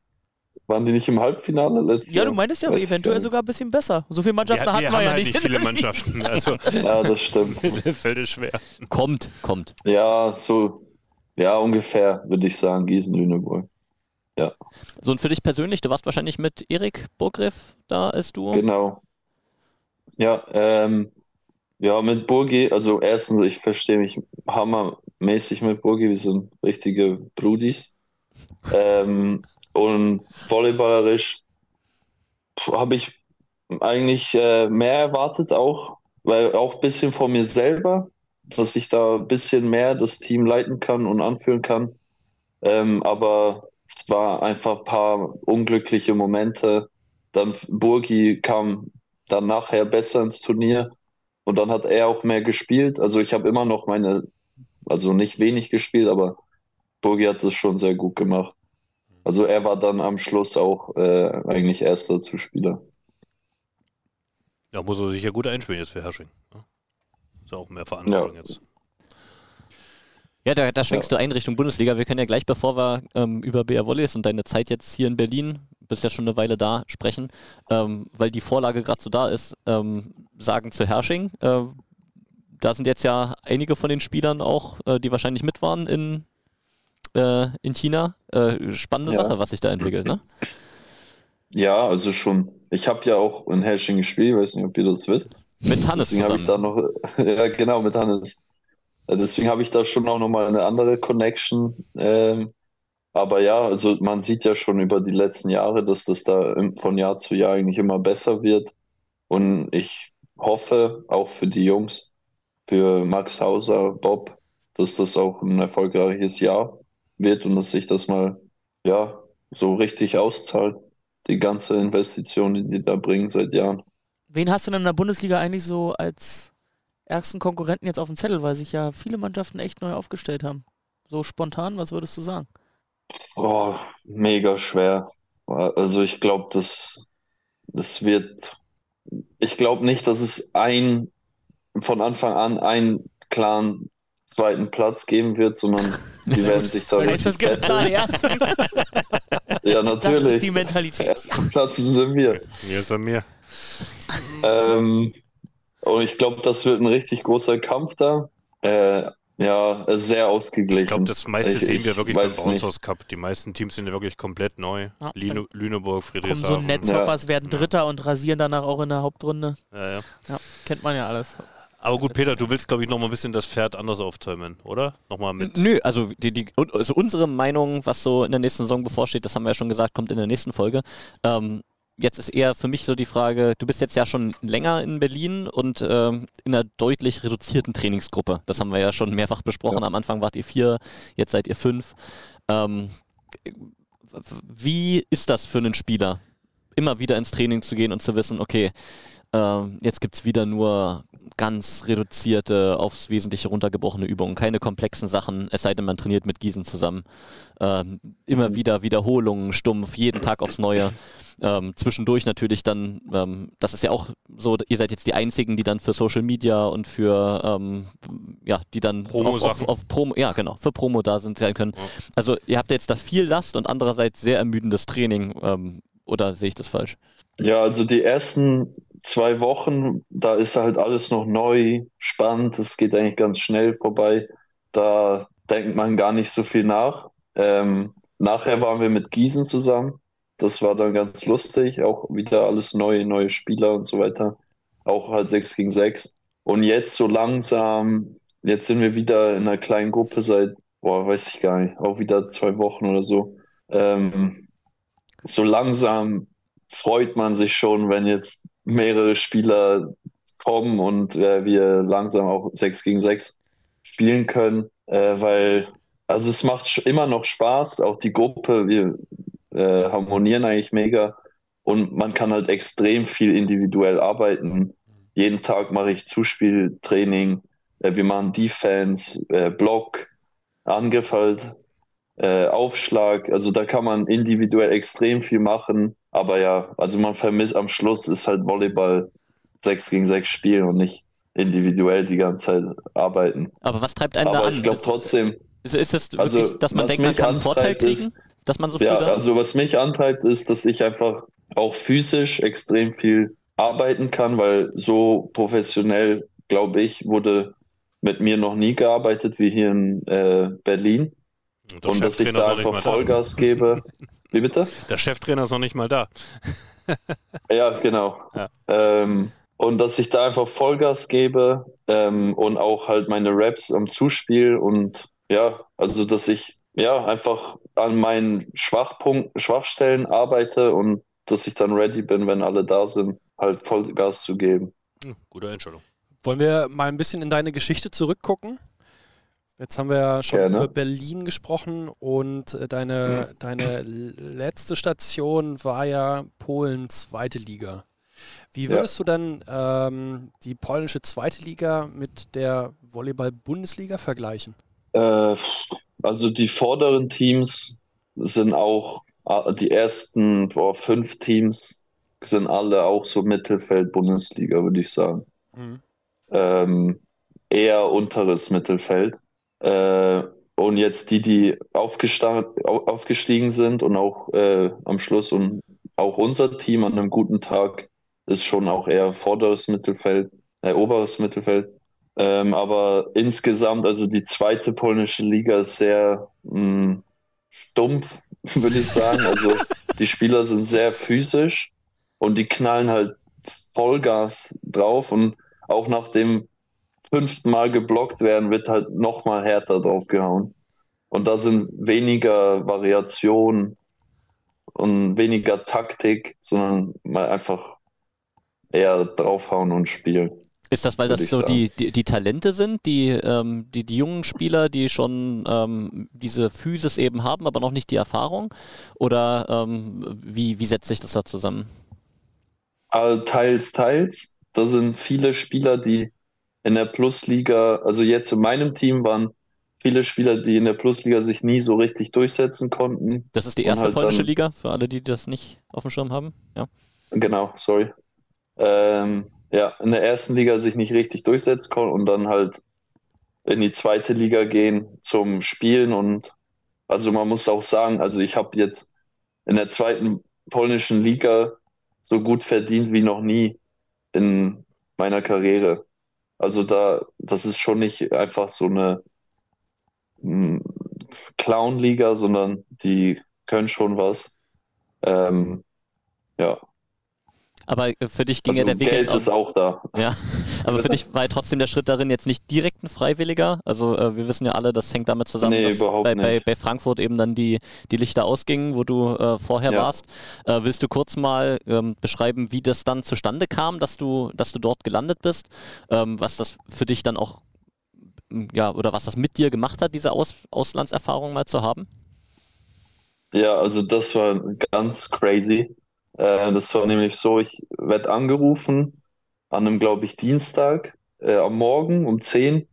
waren die nicht im Halbfinale letztes Ja, Jahr? du meintest ja aber eventuell sogar ein bisschen besser. So viele Wir, Mannschaften wir hatten haben wir ja halt nicht. nicht viele Mannschaften. Also Ja, das stimmt. Mittelfeld ist schwer. Kommt, kommt. Ja, so, ja, ungefähr, würde ich sagen, Gießen-Lüneburg. So, und für dich persönlich, du warst wahrscheinlich mit Erik Burgriff da als Duo. Genau. Ja, ähm, ja, mit Burgi, also erstens, ich verstehe mich hammermäßig mit Burgi, wir sind richtige Brudis. Ähm, und volleyballerisch habe ich eigentlich äh, mehr erwartet auch, weil auch ein bisschen von mir selber, dass ich da ein bisschen mehr das Team leiten kann und anführen kann. Ähm, aber es war einfach ein paar unglückliche Momente. Dann Burgi kam dann nachher besser ins Turnier und dann hat er auch mehr gespielt. Also ich habe immer noch meine, also nicht wenig gespielt, aber Burgi hat das schon sehr gut gemacht. Also er war dann am Schluss auch äh, eigentlich erster Zuspieler. Da muss er sich ja gut einspielen jetzt für Hersching. ne? Ist ja auch mehr Verantwortung Ja. jetzt. Ja, da, da schwenkst du ein Richtung Bundesliga. Wir können ja gleich, bevor wir ähm, über BR Volleys und deine Zeit jetzt hier in Berlin, bist ja schon eine Weile da, sprechen, ähm, weil die Vorlage gerade so da ist, ähm, sagen zu Hersching. Äh, da sind jetzt ja einige von den Spielern auch, äh, die wahrscheinlich mit waren in, äh, in China. Äh, spannende Ja. Sache, was sich da entwickelt, ne? Ja, also schon. Ich habe ja auch in Hersching gespielt, weiß nicht, ob ihr das wisst. Mit Hannes Deswegen habe ich da noch, ja genau, mit Hannes. Ja, Deswegen habe ich da schon auch nochmal eine andere Connection. Ähm, aber ja, also man sieht ja schon über die letzten Jahre, dass das da von Jahr zu Jahr eigentlich immer besser wird. Und ich hoffe auch für die Jungs, für Max Hauser, Bob, dass das auch ein erfolgreiches Jahr wird und dass sich das mal, ja, so richtig auszahlt. Die ganze Investition, die die da bringen seit Jahren. Wen hast du denn in der Bundesliga eigentlich so als ärgsten Konkurrenten jetzt auf dem Zettel, weil sich ja viele Mannschaften echt neu aufgestellt haben? So spontan, was würdest du sagen? Oh, mega schwer. Also ich glaube, das, das wird, ich glaube nicht, dass es ein, von Anfang an einen klaren zweiten Platz geben wird, sondern die werden sich da heißt, das richtig gibt ersten. Ja, Das ist natürlich. die Mentalität. Ersten Platz sind wir. Mir ist er mir. ähm, und ich glaube, das wird ein richtig großer Kampf da. Äh, ja, sehr ausgeglichen. Ich glaube, das meiste ich, sehen wir wirklich beim Bouncers Cup. Die meisten Teams sind ja wirklich komplett neu. Ja, Lüne, Lüneburg, Friedrichshafen. Kommen so Netzhoppers ja. werden Dritter und rasieren danach auch in der Hauptrunde. Ja, ja. ja kennt man ja alles. Aber gut, Peter, du willst, glaube ich, noch mal ein bisschen das Pferd anders aufzäumen, oder? Nochmal mit. Nö, also, die, die, also unsere Meinung, was so in der nächsten Saison bevorsteht, das haben wir ja schon gesagt, kommt in der nächsten Folge. Ähm, jetzt ist eher für mich so die Frage, du bist jetzt ja schon länger in Berlin und ähm, in einer deutlich reduzierten Trainingsgruppe. Das haben wir ja schon mehrfach besprochen. Ja. Am Anfang wart ihr vier, jetzt seid ihr fünf. Ähm, wie ist das für einen Spieler, immer wieder ins Training zu gehen und zu wissen, okay, äh, jetzt gibt es wieder nur ganz reduzierte, aufs Wesentliche runtergebrochene Übungen, keine komplexen Sachen, es sei denn, man trainiert mit Gießen zusammen. Ähm, immer mhm. wieder Wiederholungen, stumpf, jeden Tag aufs Neue. Ähm, zwischendurch natürlich dann, ähm, das ist ja auch so, ihr seid jetzt die Einzigen, die dann für Social Media und für, ähm, ja, die dann Promo auf, auf, auf, Promo, ja genau, für Promo da sind sein können. Ja. Also ihr habt jetzt da viel Last und andererseits sehr ermüdendes Training, ähm, oder sehe ich das falsch? Ja, also die ersten zwei Wochen, da ist halt alles noch neu, spannend, es geht eigentlich ganz schnell vorbei. Da denkt man gar nicht so viel nach. Ähm, nachher waren wir mit Gießen zusammen. Das war dann ganz lustig, auch wieder alles neu, neue Spieler und so weiter. Auch halt 6 gegen 6. Und jetzt so langsam, jetzt sind wir wieder in einer kleinen Gruppe seit, boah, weiß ich gar nicht, auch wieder zwei Wochen oder so. Ähm, so langsam freut man sich schon, wenn jetzt mehrere Spieler kommen und äh, wir langsam auch 6 gegen 6 spielen können, äh, weil also es macht immer noch Spaß, auch die Gruppe, wir äh, harmonieren eigentlich mega und man kann halt extrem viel individuell arbeiten. Jeden Tag mache ich Zuspieltraining, äh, wir machen Defense, äh, Block, Angriff halt, äh, Aufschlag, also da kann man individuell extrem viel machen aber ja, also man vermisst am Schluss ist halt Volleyball 6 gegen 6 spielen und nicht individuell die ganze Zeit arbeiten. Aber was treibt einen Aber da an? Ich glaube trotzdem. Ist, ist es wirklich, also, dass man denkt, man kann einen Vorteil kriegen? Ist, dass man so viel Ja, also was mich antreibt, ist, dass ich einfach auch physisch extrem viel arbeiten kann, weil so professionell, glaube ich, wurde mit mir noch nie gearbeitet wie hier in äh, Berlin. Und, und dass ich da einfach Vollgas da. gebe. Wie bitte? Der Cheftrainer ist noch nicht mal da. ja, genau. Ja. Ähm, und dass ich da einfach Vollgas gebe ähm, und auch halt meine Raps am Zuspiel und ja, also dass ich ja einfach an meinen Schwachpunkt, Schwachstellen arbeite und dass ich dann ready bin, wenn alle da sind, halt Vollgas zu geben. Hm, gute Einstellung. Wollen wir mal ein bisschen in deine Geschichte zurückgucken? Jetzt haben wir ja schon Gerne. über Berlin gesprochen und äh, deine, deine letzte Station war ja Polen zweite Liga. Wie würdest ja. du dann ähm, die polnische zweite Liga mit der Volleyball-Bundesliga vergleichen? Äh, also die vorderen Teams sind auch, die ersten boah, fünf Teams sind alle auch so Mittelfeld-Bundesliga, würde ich sagen. Mhm. Ähm, eher unteres Mittelfeld. Äh, und jetzt die, die aufgestiegen sind und auch äh, am Schluss und auch unser Team an einem guten Tag ist schon auch eher vorderes Mittelfeld, äh, oberes Mittelfeld. Ähm, aber insgesamt, also die zweite polnische Liga ist sehr mh, mm, stumpf, würde ich sagen. Also die Spieler sind sehr physisch und die knallen halt Vollgas drauf und auch nach dem fünften Mal geblockt werden, wird halt nochmal härter draufgehauen. Und da sind weniger Variationen und weniger Taktik, sondern mal einfach eher draufhauen und spielen. Ist das, weil das so die, die, die, Talente sind, die, ähm, die, die jungen Spieler, die schon ähm, diese Physis eben haben, aber noch nicht die Erfahrung? Oder ähm, wie, wie setzt sich das da zusammen? Also teils, teils. Da sind viele Spieler, die in der Plusliga, also jetzt in meinem Team waren viele Spieler, die in der Plusliga sich nie so richtig durchsetzen konnten. Das ist die erste halt polnische Liga, für alle, die das nicht auf dem Schirm haben. Ja. Genau, sorry. Ähm, ja, in der ersten Liga sich nicht richtig durchsetzen konnten und dann halt in die zweite Liga gehen zum Spielen und also man muss auch sagen, also ich habe jetzt in der zweiten polnischen Liga so gut verdient wie noch nie in meiner Karriere. Also da, das ist schon nicht einfach so eine hm, Clown-Liga, sondern die können schon was. Ähm, ja. Aber äh, für dich ging Also ja der Weg Geld jetzt auch, ist auch da. Ja, aber für dich war ja trotzdem der Schritt darin jetzt nicht direkt ein freiwilliger. Also äh, wir wissen ja alle, das hängt damit zusammen, Nee, dass bei, bei, bei Frankfurt eben dann die, die Lichter ausgingen, wo du äh, vorher Ja. warst. Äh, willst du kurz mal ähm, beschreiben, wie das dann zustande kam, dass du, dass du dort gelandet bist? Ähm, was das für dich dann auch, ja, oder was das mit dir gemacht hat, diese Aus Auslandserfahrung mal zu haben? Ja, also das war ganz crazy. Äh, das war nämlich so, ich werde angerufen an einem, glaube ich, Dienstag äh, am Morgen um 10.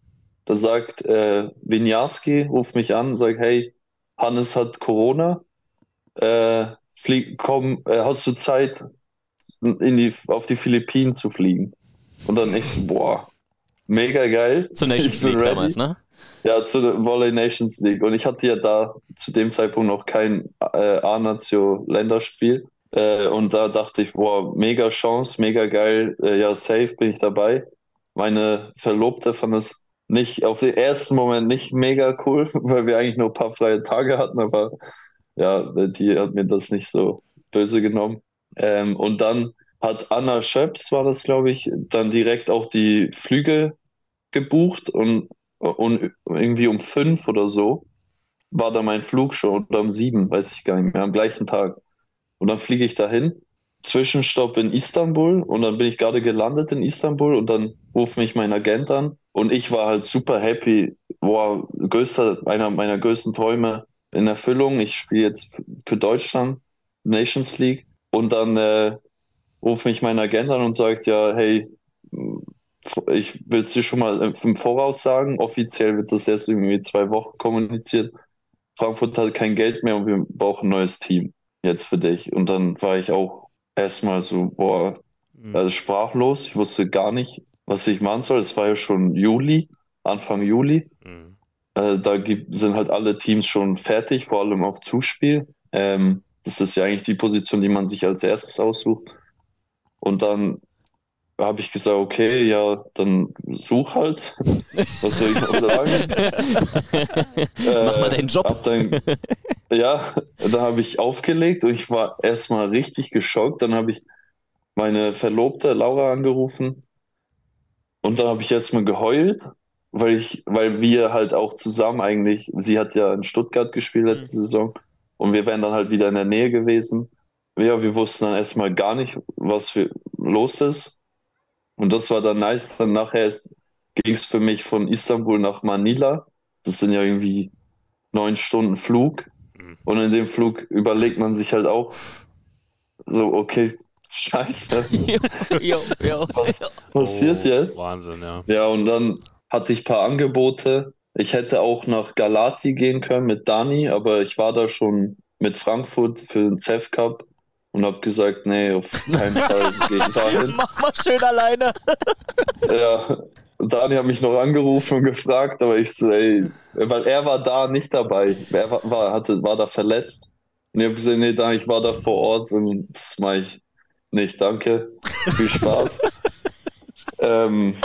Da sagt äh, Winiarski, ruft mich an, sagt, hey, Hannes hat Corona. Äh, flieg, komm, äh, hast du Zeit, in die, auf die Philippinen zu fliegen? Und dann ich so, boah, mega geil. Zur Nations Ich bin League ready. damals, ne? Ja, zu der Volley Nations League. Und ich hatte ja da zu dem Zeitpunkt noch kein äh, A-Nation-Länderspiel. Äh, und da dachte ich, boah, mega Chance, mega geil. Äh, ja, safe bin ich dabei. Meine Verlobte fand es nicht auf den ersten Moment nicht mega cool, weil wir eigentlich nur ein paar freie Tage hatten, aber ja, die hat mir das nicht so böse genommen. Ähm, und dann hat Anna Schöps, war das, glaube ich, dann direkt auch die Flüge gebucht und und irgendwie um fünf oder so war da mein Flug schon oder um sieben, weiß ich gar nicht mehr, am gleichen Tag. Und dann fliege ich dahin, Zwischenstopp in Istanbul und dann bin ich gerade gelandet in Istanbul und dann ruft mich mein Agent an und ich war halt super happy. Boah, größter, einer meiner größten Träume in Erfüllung. Ich spiele jetzt für Deutschland Nations League und dann äh, ruft mich mein Agent an und sagt, ja, hey, ich will es dir schon mal im Voraus sagen, offiziell wird das erst irgendwie zwei Wochen kommuniziert. Frankfurt hat kein Geld mehr und wir brauchen ein neues Team jetzt für dich. Und dann war ich auch erstmal so, boah, also sprachlos. Ich wusste gar nicht, was ich machen soll. Es war ja schon Juli, Anfang Juli. Mhm. Äh, da gibt, sind halt alle Teams schon fertig, vor allem auf Zuspiel. Ähm, das ist ja eigentlich die Position, die man sich als erstes aussucht. Und dann habe ich gesagt, okay, ja, dann such halt. Was soll ich noch sagen? Mach mal deinen Job. Dann, ja, dann habe ich aufgelegt und ich war erstmal richtig geschockt. Dann habe ich meine Verlobte Laura angerufen und dann habe ich erstmal geheult, weil ich, weil wir halt auch zusammen eigentlich, sie hat ja in Stuttgart gespielt letzte Saison und wir wären dann halt wieder in der Nähe gewesen. Ja, wir wussten dann erstmal gar nicht, was für, los ist. Und das war dann nice. Dann nachher ging es für mich von Istanbul nach Manila. Das sind ja irgendwie neun Stunden Flug. Und in dem Flug überlegt man sich halt auch so, okay, scheiße, jo, jo. was passiert Oh, jetzt? Wahnsinn, ja. Ja, und dann hatte ich ein paar Angebote. Ich hätte auch nach Galati gehen können mit Dani, aber ich war da schon mit Frankfurt für den CEF Cup und habe gesagt, nee, auf keinen Fall gehe ich dahin. Mach mal schön alleine. Ja, Dani hat mich noch angerufen und gefragt, aber ich so, ey, weil er war da nicht dabei. Er war, war, hatte, war da verletzt. Und ich habe gesagt, nee, Dani, ich war da vor Ort und das mache ich nicht, danke. Viel Spaß. ähm,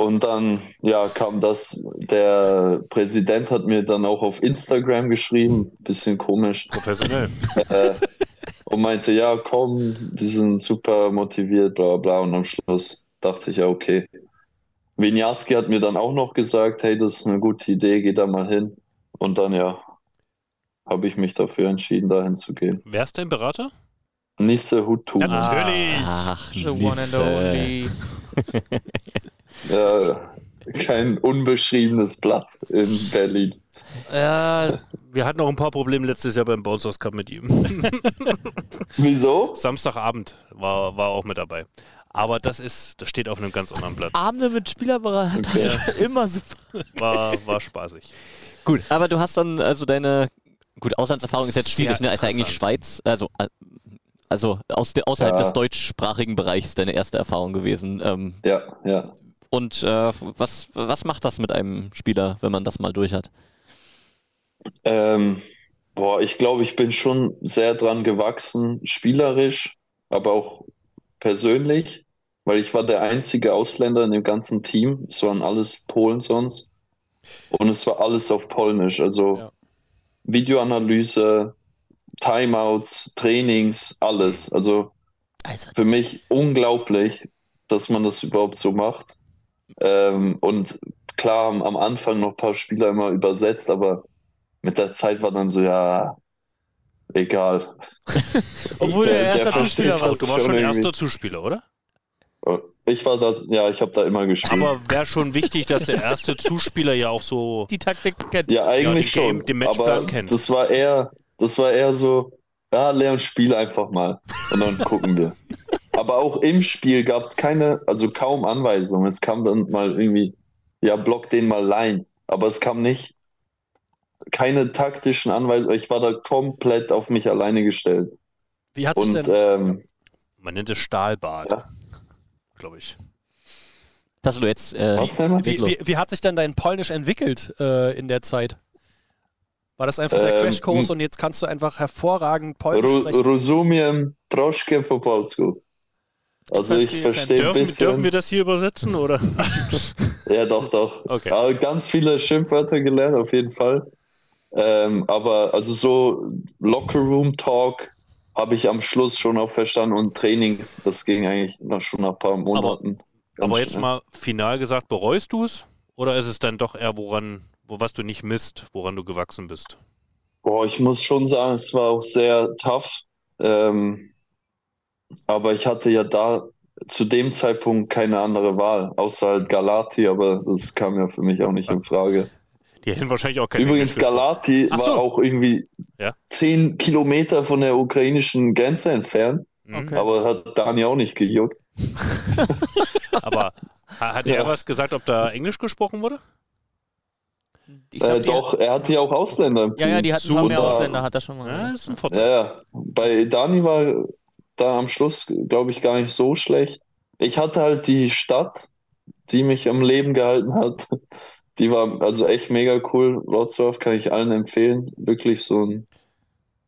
und dann, ja, kam das, der Präsident hat mir dann auch auf Instagram geschrieben, bisschen komisch, Professionell. äh, und meinte, ja, komm, wir sind super motiviert, bla bla bla. Und am Schluss dachte ich, ja, okay. Winiarski hat mir dann auch noch gesagt, hey, das ist eine gute Idee, geh da mal hin. Und dann, ja, habe ich mich dafür entschieden, dahin zu gehen. Wer ist dein Berater? Nisse Hutu. Natürlich. Ach, The one and Nisse. only. Ja, kein unbeschriebenes Blatt in Berlin. Ja, wir hatten auch ein paar Probleme letztes Jahr beim Bouncers Cup mit ihm. Wieso? Samstagabend war, war auch mit dabei. Aber das ist, das steht auf einem ganz anderen Blatt. Abende mit Spielerberater, Okay. immer super. War, war spaßig. Gut, aber du hast dann also deine, gut, Auslandserfahrung ist jetzt schwierig, ne? Ist ja eigentlich. Schweiz, also, äh, also aus, de, außerhalb Ja. des deutschsprachigen Bereichs deine erste Erfahrung gewesen. Ähm, Ja, ja. Und äh, was, was macht das mit einem Spieler, wenn man das mal durch hat? Ähm, boah, ich glaube, ich bin schon sehr dran gewachsen, spielerisch, aber auch persönlich, weil ich war der einzige Ausländer in dem ganzen Team. Es waren alles Polen sonst. Und es war alles auf Polnisch. Also Ja. Videoanalyse, Timeouts, Trainings, alles. Also Also, für mich unglaublich, dass man das überhaupt so macht. Ähm, und klar, am- am Anfang noch ein paar Spieler immer übersetzt, aber mit der Zeit war dann so, ja, egal. Obwohl Der- der erste der Zuspieler war. Du warst schon erster Zuspieler, oder? Ich war da, ja, ich habe da immer gespielt. Aber wäre schon wichtig, dass der erste Zuspieler ja auch so. Die Taktik kennt. ja, eigentlich den Game- schon. den Matchplan aber kennt. das war eher, das war eher so, ja, Leon, spiel einfach mal und dann gucken wir. Aber auch im Spiel gab es keine, also kaum Anweisungen. Es kam dann mal irgendwie, ja, block den mal line. Aber es kam nicht, keine taktischen Anweisungen. Ich war da komplett auf mich alleine gestellt. Wie hat sich Und denn, ähm, Man nennt es Stahlbad. Ja. Glaube ich. Das du jetzt. Äh, was denn? wie, wie, wie hat sich denn dein Polnisch entwickelt äh, in der Zeit? War das einfach der Ähm, Crashkurs und jetzt kannst du einfach hervorragend Polnisch sprechen? rozumiem troszkę po polsku. Also ich verstehe verstehe ein Dürfen, bisschen. dürfen wir das hier übersetzen, oder? Ja, doch, doch. Okay. Aber ganz viele Schimpfwörter gelernt, auf jeden Fall. Ähm, aber also so Locker Room Talk habe ich am Schluss schon auch verstanden und Trainings, das ging eigentlich noch schon nach ein paar Monaten. ganz Aber jetzt mal final gesagt, bereust du es? Oder ist es dann doch eher, woran, wo was du nicht misst, woran du gewachsen bist? Boah, ich muss schon sagen, es war auch sehr tough. Ähm, aber ich hatte ja da zu dem Zeitpunkt keine andere Wahl, außer halt Galati, aber das kam ja für mich auch nicht in Frage. Die hätten wahrscheinlich auch kein Übrigens. Galati Ach war so. auch irgendwie Ja. zehn Kilometer von der ukrainischen Grenze entfernt, Mhm. Okay. aber hat Dani auch nicht gejuckt. Aber ha- hat Ja. er was gesagt, ob da Englisch gesprochen wurde? Ich glaub, äh, doch, er hatte ja auch Ausländer im Ja, Team. ja, die hatten ein paar mehr Ausländer, hat er schon mal. Ja, gesagt. das ist ein Vorteil. Ja, ja. Bei Dani war da am Schluss, glaube ich, gar nicht so schlecht. Ich hatte halt die Stadt, die mich am Leben gehalten hat. Die war also echt mega cool. Wrocław kann ich allen empfehlen. Wirklich so ein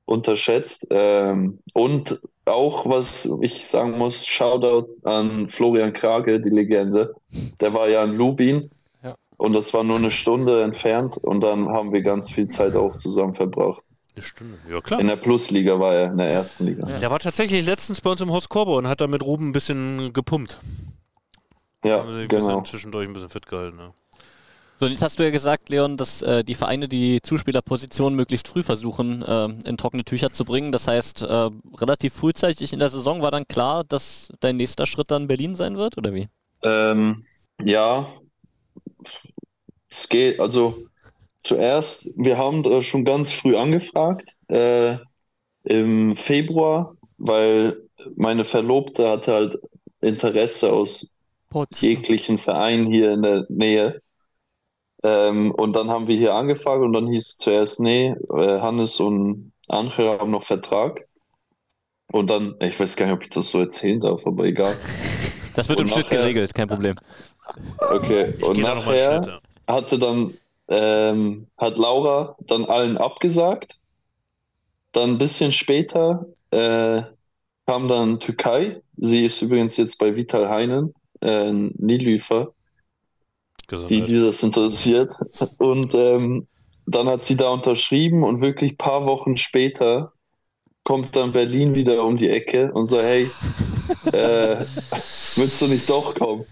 unterschätzt. Ähm, und auch, was ich sagen muss, Shoutout an Florian Krage, die Legende. Der war ja in Lubin. Ja. Und das war nur eine Stunde entfernt. Und dann haben wir ganz viel Zeit auch zusammen verbracht. Eine Stunde. Ja, klar. In der Plusliga war er, in der ersten Liga. Ja. Der war tatsächlich letztens bei uns im Haus Korbe und hat da mit Ruben ein bisschen gepumpt. Ja, Haben sie ein genau. bisschen zwischendurch ein bisschen fit gehalten. Ne? So, jetzt hast du ja gesagt, Leon, dass äh, die Vereine die Zuspielerposition möglichst früh versuchen, äh, in trockene Tücher zu bringen. Das heißt, äh, relativ frühzeitig in der Saison war dann klar, dass dein nächster Schritt dann Berlin sein wird, oder wie? Ähm, ja, es geht, also zuerst, wir haben da schon ganz früh angefragt, äh, im Februar, weil meine Verlobte hatte halt Interesse aus Potsdam. jeglichen Vereinen hier in der Nähe. Ähm, und dann haben wir hier angefragt und dann hieß es zuerst, nee, äh, Hannes und Angel haben noch Vertrag. Und dann, ich weiß gar nicht, ob ich das so erzählen darf, aber egal. Das wird Und im Schnitt nachher- geregelt, kein Problem. Okay, Ich und nachher Schritt. ja. hatte dann, ähm, hat Laura dann allen abgesagt. Dann ein bisschen später äh, kam dann Türkei. Sie ist übrigens jetzt bei Vital Heinen, äh, Nilüfer, die, die das interessiert. Und ähm, dann hat sie da unterschrieben und wirklich ein paar Wochen später kommt dann Berlin wieder um die Ecke und so, hey, äh, willst du nicht doch kommen?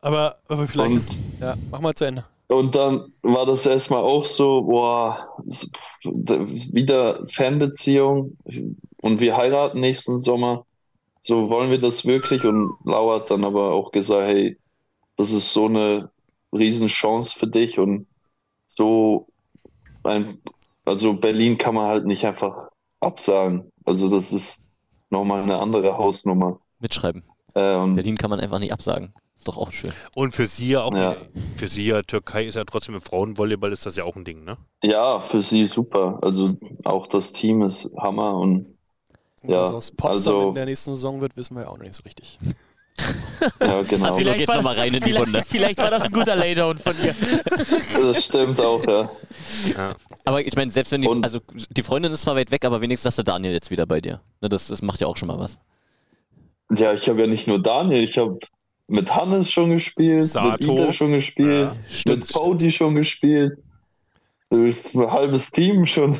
Aber, aber vielleicht Und- ist. Ja, mach mal zu Ende. Und dann war das erstmal auch so, boah, wieder Fernbeziehung und wir heiraten nächsten Sommer. So wollen wir das wirklich? Und Laura hat dann aber auch gesagt, hey, das ist so eine Riesenchance für dich und so ein, also Berlin kann man halt nicht einfach absagen. Also das ist nochmal eine andere Hausnummer. Mitschreiben. Äh, und Berlin kann man einfach nicht absagen. Ist doch auch schön. Und für sie ja auch, Ja. für sie ja, Türkei ist ja trotzdem im Frauenvolleyball ist das ja auch ein Ding, ne? ja, für sie super. Also auch das Team ist Hammer und Ja, Was aus Potsdam also- in der nächsten Saison wird, wissen wir ja auch noch nicht so richtig. ja, genau. Vielleicht geht war- mal rein in die vielleicht, Runde. vielleicht war das ein guter Laydown von dir. Das stimmt auch, ja. Aber ich meine, selbst wenn die, Und- also die Freundin ist zwar weit weg, aber wenigstens hast du Daniel jetzt wieder bei dir. Ne, das, das macht ja auch schon mal was. Ja, ich habe ja nicht nur Daniel, ich habe mit Hannes schon gespielt, Sato. mit Ida schon gespielt, Ja, stimmt, mit Cody schon gespielt. Ein halbes Team schon.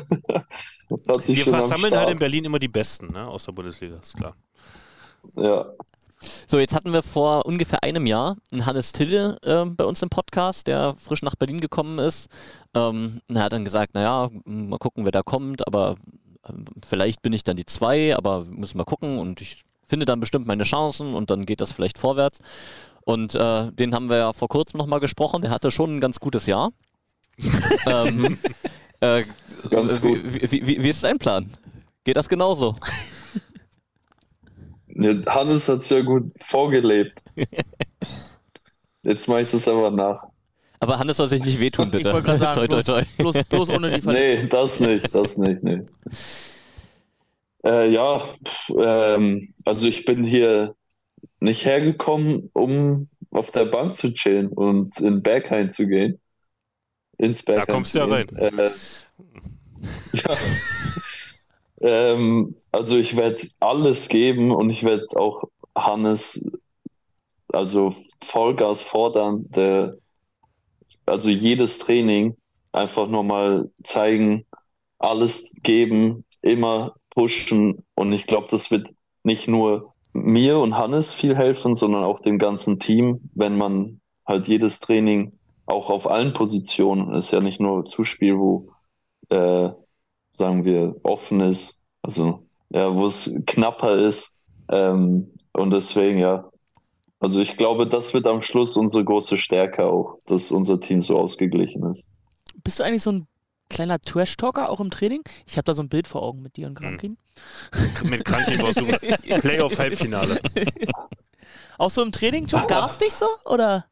Wir schon am versammeln halt in Berlin immer die Besten, ne? Aus der Bundesliga, ist klar. Ja. So, jetzt hatten wir vor ungefähr einem Jahr einen Hannes Tille äh, bei uns im Podcast, der frisch nach Berlin gekommen ist. Ähm, und er hat dann gesagt, naja, mal gucken, wer da kommt, aber ähm, vielleicht bin ich dann die zwei, aber müssen wir gucken und ich finde dann bestimmt meine Chancen und dann geht das vielleicht vorwärts. Und äh, den haben wir ja vor kurzem nochmal gesprochen, der hatte schon ein ganz gutes Jahr. ähm, äh, Ganz gut. wie, wie, wie, wie ist dein Plan? Geht das genauso? Ja, Hannes hat es ja gut vorgelebt. Jetzt mache ich das aber nach. Aber Hannes soll sich nicht wehtun, Ich bitte. wollte gerade sagen, toi, toi, bloß, toi. Bloß, bloß ohne die Verletzung. Nee, das nicht, das nicht, nee. Äh, ja, pf, ähm, also ich bin hier nicht hergekommen, um auf der Bank zu chillen und in Berghain zu gehen. Ins Berghain kommst zu du ja gehen. Äh, ja. ähm, also ich werde alles geben und ich werde auch Hannes also Vollgas fordern, der also jedes Training einfach nochmal zeigen, alles geben, immer pushen. Und ich glaube, das wird nicht nur mir und Hannes viel helfen, sondern auch dem ganzen Team, wenn man halt jedes Training auch auf allen Positionen, ist ja nicht nur Zuspiel, wo, äh, sagen wir, offen ist, also ja, wo es knapper ist. Ähm, und deswegen, ja, also ich glaube, das wird am Schluss unsere große Stärke auch, dass unser Team so ausgeglichen ist. Bist du eigentlich so ein kleiner Trash-Talker auch im Training? Ich habe da so ein Bild vor Augen mit dir und Krankin. Mit Kranken war so ein Playoff-Halbfinale. Auch so im Training schon garstig so? Oder?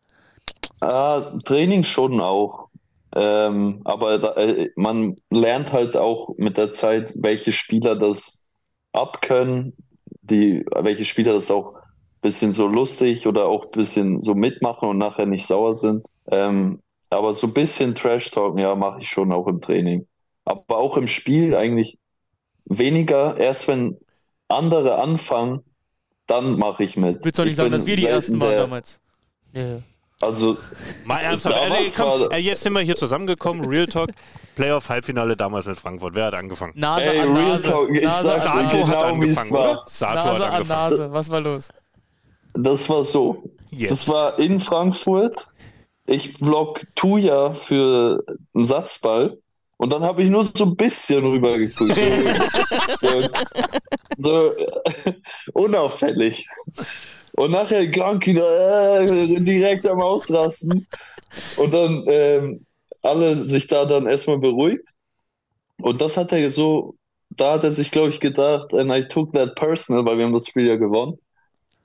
Ah, Training schon auch. Ähm, aber da, äh, man lernt halt auch mit der Zeit, welche Spieler das abkönnen, die, welche Spieler das auch ein bisschen so lustig oder auch ein bisschen so mitmachen und nachher nicht sauer sind. Ähm, aber so ein bisschen Trash-Talken, ja, mache ich schon auch im Training. Aber auch im Spiel eigentlich weniger. Erst wenn andere anfangen, dann mache ich mit. Willst du doch nicht Ich sagen, dass wir die Ersten waren der- damals? Nee. Also, Mal ernsthaft. Also, komm, äh, jetzt sind wir hier zusammengekommen. Real Talk. Playoff-Halbfinale damals mit Frankfurt. Wer hat angefangen? Nase Ey, an Real Nase. Talk, ich Nase, sag's an dir Sato Nase. hat genau, es angefangen, war. oder? Sato Nase hat an angefangen. Nase. Was war los? Das war so. Jetzt. Das war in Frankfurt. Ich block Tuya für einen Satzball. Und dann habe ich nur so ein bisschen rübergeguckt. So, so, so unauffällig. Und nachher Krankin äh, direkt am Ausrasten. Und dann ähm, alle sich da dann erstmal beruhigt. Und das hat er so, da hat er sich, glaube ich, gedacht, and I took that personal, weil wir haben das Spiel ja gewonnen.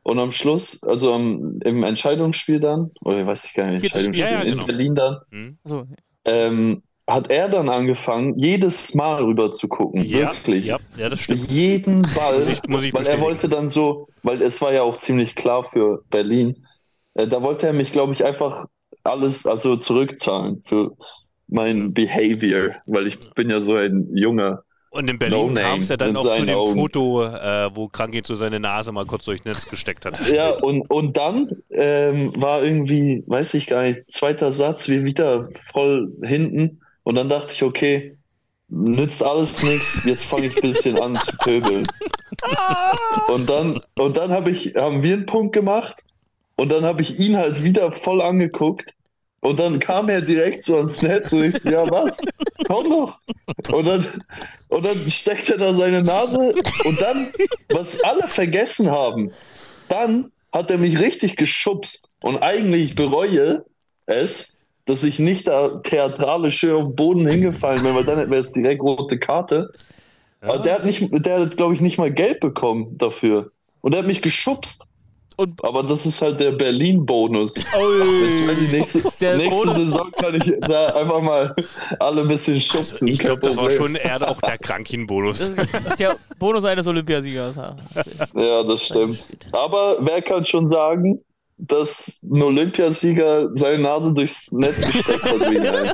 Und am Schluss, also am, im Entscheidungsspiel dann, oder weiß ich gar nicht, Entscheidungsspiel ja, ja, in genau. Berlin dann, Hm? So, ähm, hat er dann angefangen, jedes Mal rüber zu gucken. Ja, wirklich. ja, ja, das stimmt. Jeden Ball. Muss ich, muss ich weil er wollte dann so, weil es war ja auch ziemlich klar für Berlin, äh, da wollte er mich, glaube ich, einfach alles also zurückzahlen für mein Behavior, weil ich bin ja so ein junger. Und in Berlin No kam es ja dann auch zu dem Augen. Foto, äh, wo Krankin zu seine Nase mal kurz durchs Netz gesteckt hat. Ja, und, und dann ähm, war irgendwie, weiß ich gar nicht, zweiter Satz, wir wieder voll hinten. Und dann dachte ich, okay, nützt alles nichts, jetzt fange ich ein bisschen an zu pöbeln. Und dann, und dann hab ich, haben wir einen Punkt gemacht und dann habe ich ihn halt wieder voll angeguckt. Und dann kam er direkt so ans Netz und ich so, ja was, komm doch. Und dann, und dann steckt er da seine Nase und dann, was alle vergessen haben, dann hat er mich richtig geschubst. Und eigentlich ich bereue es, dass ich nicht da theatralisch schön auf den Boden hingefallen bin, weil dann wäre es direkt rote Karte. Aber der hat nicht, der hat, glaube ich, nicht mal Geld bekommen dafür. Und der hat mich geschubst. Und- Aber das ist halt der Berlin-Bonus. Jetzt kann die nächste, Der nächste Bonus. Saison kann ich da einfach mal alle ein bisschen schubsen. Ich glaube, das war schon eher auch der Krankin-Bonus. Der Bonus eines Olympiasiegers. ja. Ja, das stimmt. Aber wer kann schon sagen, dass ein Olympiasieger seine Nase durchs Netz gesteckt hat einem?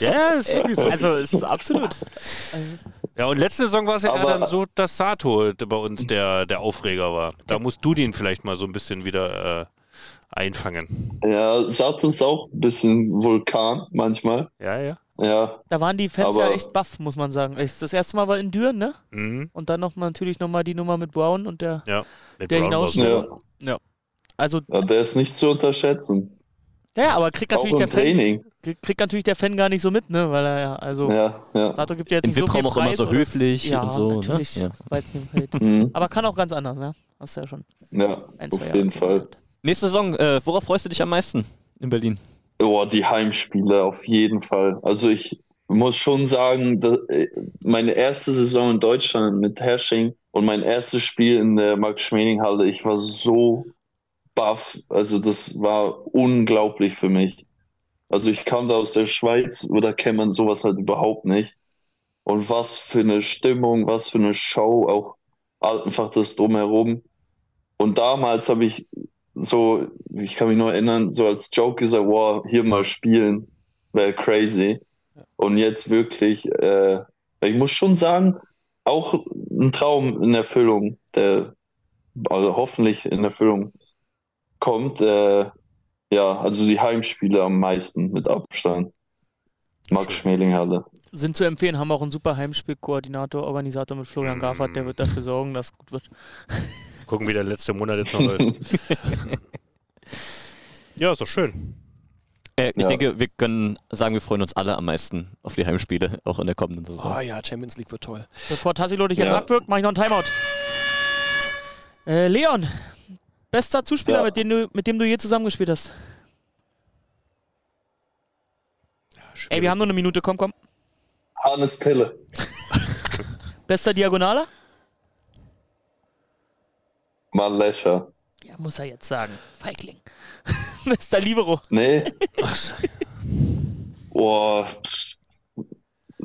Ja, ist wirklich so. Also, es ist absolut. Ja, und letzte Saison war es ja Aber- dann so, dass Sato bei uns der, der Aufreger war. Da musst du den vielleicht mal so ein bisschen wieder äh, einfangen. Ja, Sato ist auch ein bisschen Vulkan manchmal. Ja, ja. Ja, Da waren die Fans Aber- ja echt baff, muss man sagen. Das erste Mal war in Düren, ne? Mhm. Und dann noch mal, natürlich nochmal die Nummer mit Brown und der. Ja. Mit Der Brown hinaus- super. ja. Also, ja, der ist nicht zu unterschätzen. Ja, aber kriegt natürlich, der Fan, kriegt, natürlich der Fan gar nicht so mit, ne? Weil er ja, also. Ja, ja. Sato gibt ja jetzt Im nicht so viel VIP-Raum auch immer Preis so höflich ja, und so. Natürlich, Ne? Ja. Mhm. Aber kann auch ganz anders, ne? Hast du ja schon Ja, ein, auf Jahre jeden Fall. kennengelernt. Nächste Saison, äh, worauf freust du dich am meisten in Berlin? Oh, die Heimspiele auf jeden Fall. Also ich muss schon sagen, dass, äh, meine erste Saison in Deutschland mit Hersching und mein erstes Spiel in der Max-Schmeling-Halle, ich war so baff. Also das war unglaublich für mich. Also ich kam da aus der Schweiz, da kennt man sowas halt überhaupt nicht. Und was für eine Stimmung, was für eine Show, auch einfach das Drumherum. Und damals habe ich so, ich kann mich nur erinnern, so als Joke gesagt, wow, hier mal spielen, wäre crazy. Und jetzt wirklich, äh, ich muss schon sagen, auch ein Traum in Erfüllung, der also hoffentlich in Erfüllung kommt. Äh, ja, also die Heimspiele am meisten mit Abstand. Max Schmelinghalle. Sind zu empfehlen, haben auch einen super Heimspielkoordinator, Organisator mit Florian Gaffert, der wird dafür sorgen, dass es gut wird. Gucken, wie der letzte Monat jetzt noch läuft. ja, ist doch schön. Äh, ich Ja. denke, wir können sagen, wir freuen uns alle am meisten auf die Heimspiele, auch in der kommenden Saison. Oh ja, Champions League wird toll. Bevor Tassilo dich jetzt Ja. abwirkt, mache ich noch einen Timeout. Äh, Leon, bester Zuspieler, Ja. mit, dem du, mit dem du je zusammengespielt hast. Ey, wir haben nur eine Minute, komm, komm. Hannes Tille. Bester Diagonaler? Mal Lescher. Ja, muss er jetzt sagen. Feigling. Bester Libero. Nee. Boah.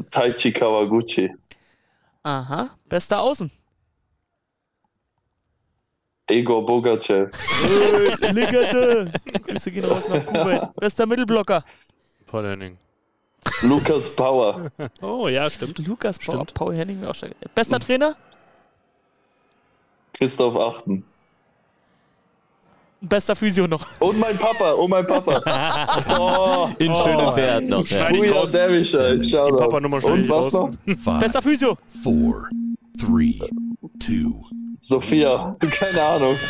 Taichi Kawaguchi. Aha. Bester Außen. Egor Bogachev. Legende. Grüße gehen raus nach Kuwait. Bester Mittelblocker. Paul Henning. Lukas Power. Oh, ja, stimmt. Lukas Paul, Stimmt. Paul Henning. auch stark. Bester Trainer? Christoph Achten. Bester Physio noch. Und mein Papa. Und mein Papa. oh, In schönem Wert noch. Ja. Schneid ich raus. Derwischer. Shoutout. Papa-Nummer Und was noch? Bester Physio. four, three, two, Sophia. Keine Ahnung.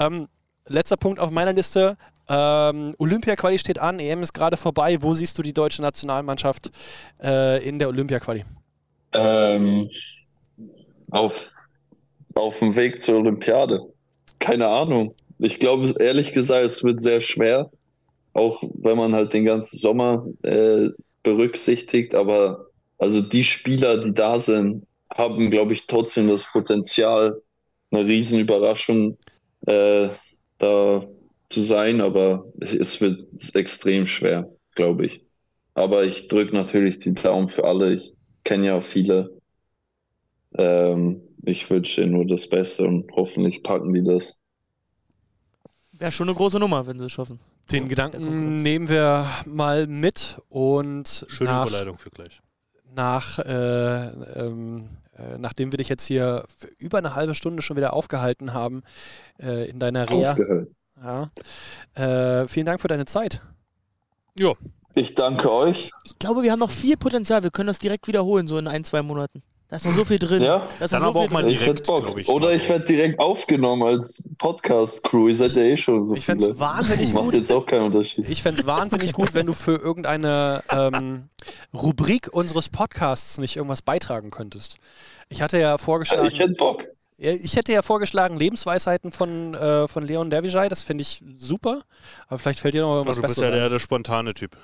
Ähm, letzter Punkt auf meiner Liste. Ähm, Olympia-Quali steht an, EM ist gerade vorbei. Wo siehst du die deutsche Nationalmannschaft äh, in der Olympia-Quali? Ähm, auf, auf dem Weg zur Olympiade. Keine Ahnung. Ich glaube, ehrlich gesagt, es wird sehr schwer. Auch wenn man halt den ganzen Sommer äh, berücksichtigt. Aber also die Spieler, die da sind, haben, glaube ich, trotzdem das Potenzial, eine Riesenüberraschung äh, da zu sein. Aber es wird extrem schwer, glaube ich. Aber ich drücke natürlich die Daumen für alle. Ich kenne ja viele. Ähm, ich wünsche ihnen nur das Beste und hoffentlich packen die das. Wäre schon eine große Nummer, wenn sie es schaffen. Den Gedanken nehmen wir mal mit und Schöne nach, Überleitung für gleich. nach äh, ähm, äh, nachdem wir dich jetzt hier für über eine halbe Stunde schon wieder aufgehalten haben äh, in deiner Reha. Aufgehört. Ja. Äh, vielen Dank für deine Zeit. Ja, Ich danke euch. Ich glaube, wir haben noch viel Potenzial. Wir können das direkt wiederholen, so in ein, zwei Monaten. Da ist noch so viel drin. Ja. Da ist Dann so aber auch mal direkt, hätte Bock. glaub ich, Oder ich werde direkt aufgenommen als Podcast-Crew. Ihr seid ja eh schon so Ich fände viele. es wahnsinnig Macht gut. jetzt auch keinen Unterschied. Ich fände es wahnsinnig gut, wenn du für irgendeine ähm, Rubrik unseres Podcasts nicht irgendwas beitragen könntest. Ich hatte ja vorgeschlagen, Ich hätte Bock. Ja, ich hätte ja vorgeschlagen Lebensweisheiten von, äh, von Leon Dervijay, das finde ich super. Aber vielleicht fällt dir noch irgendwas Also du bist Besseres ja der, der spontane Typ.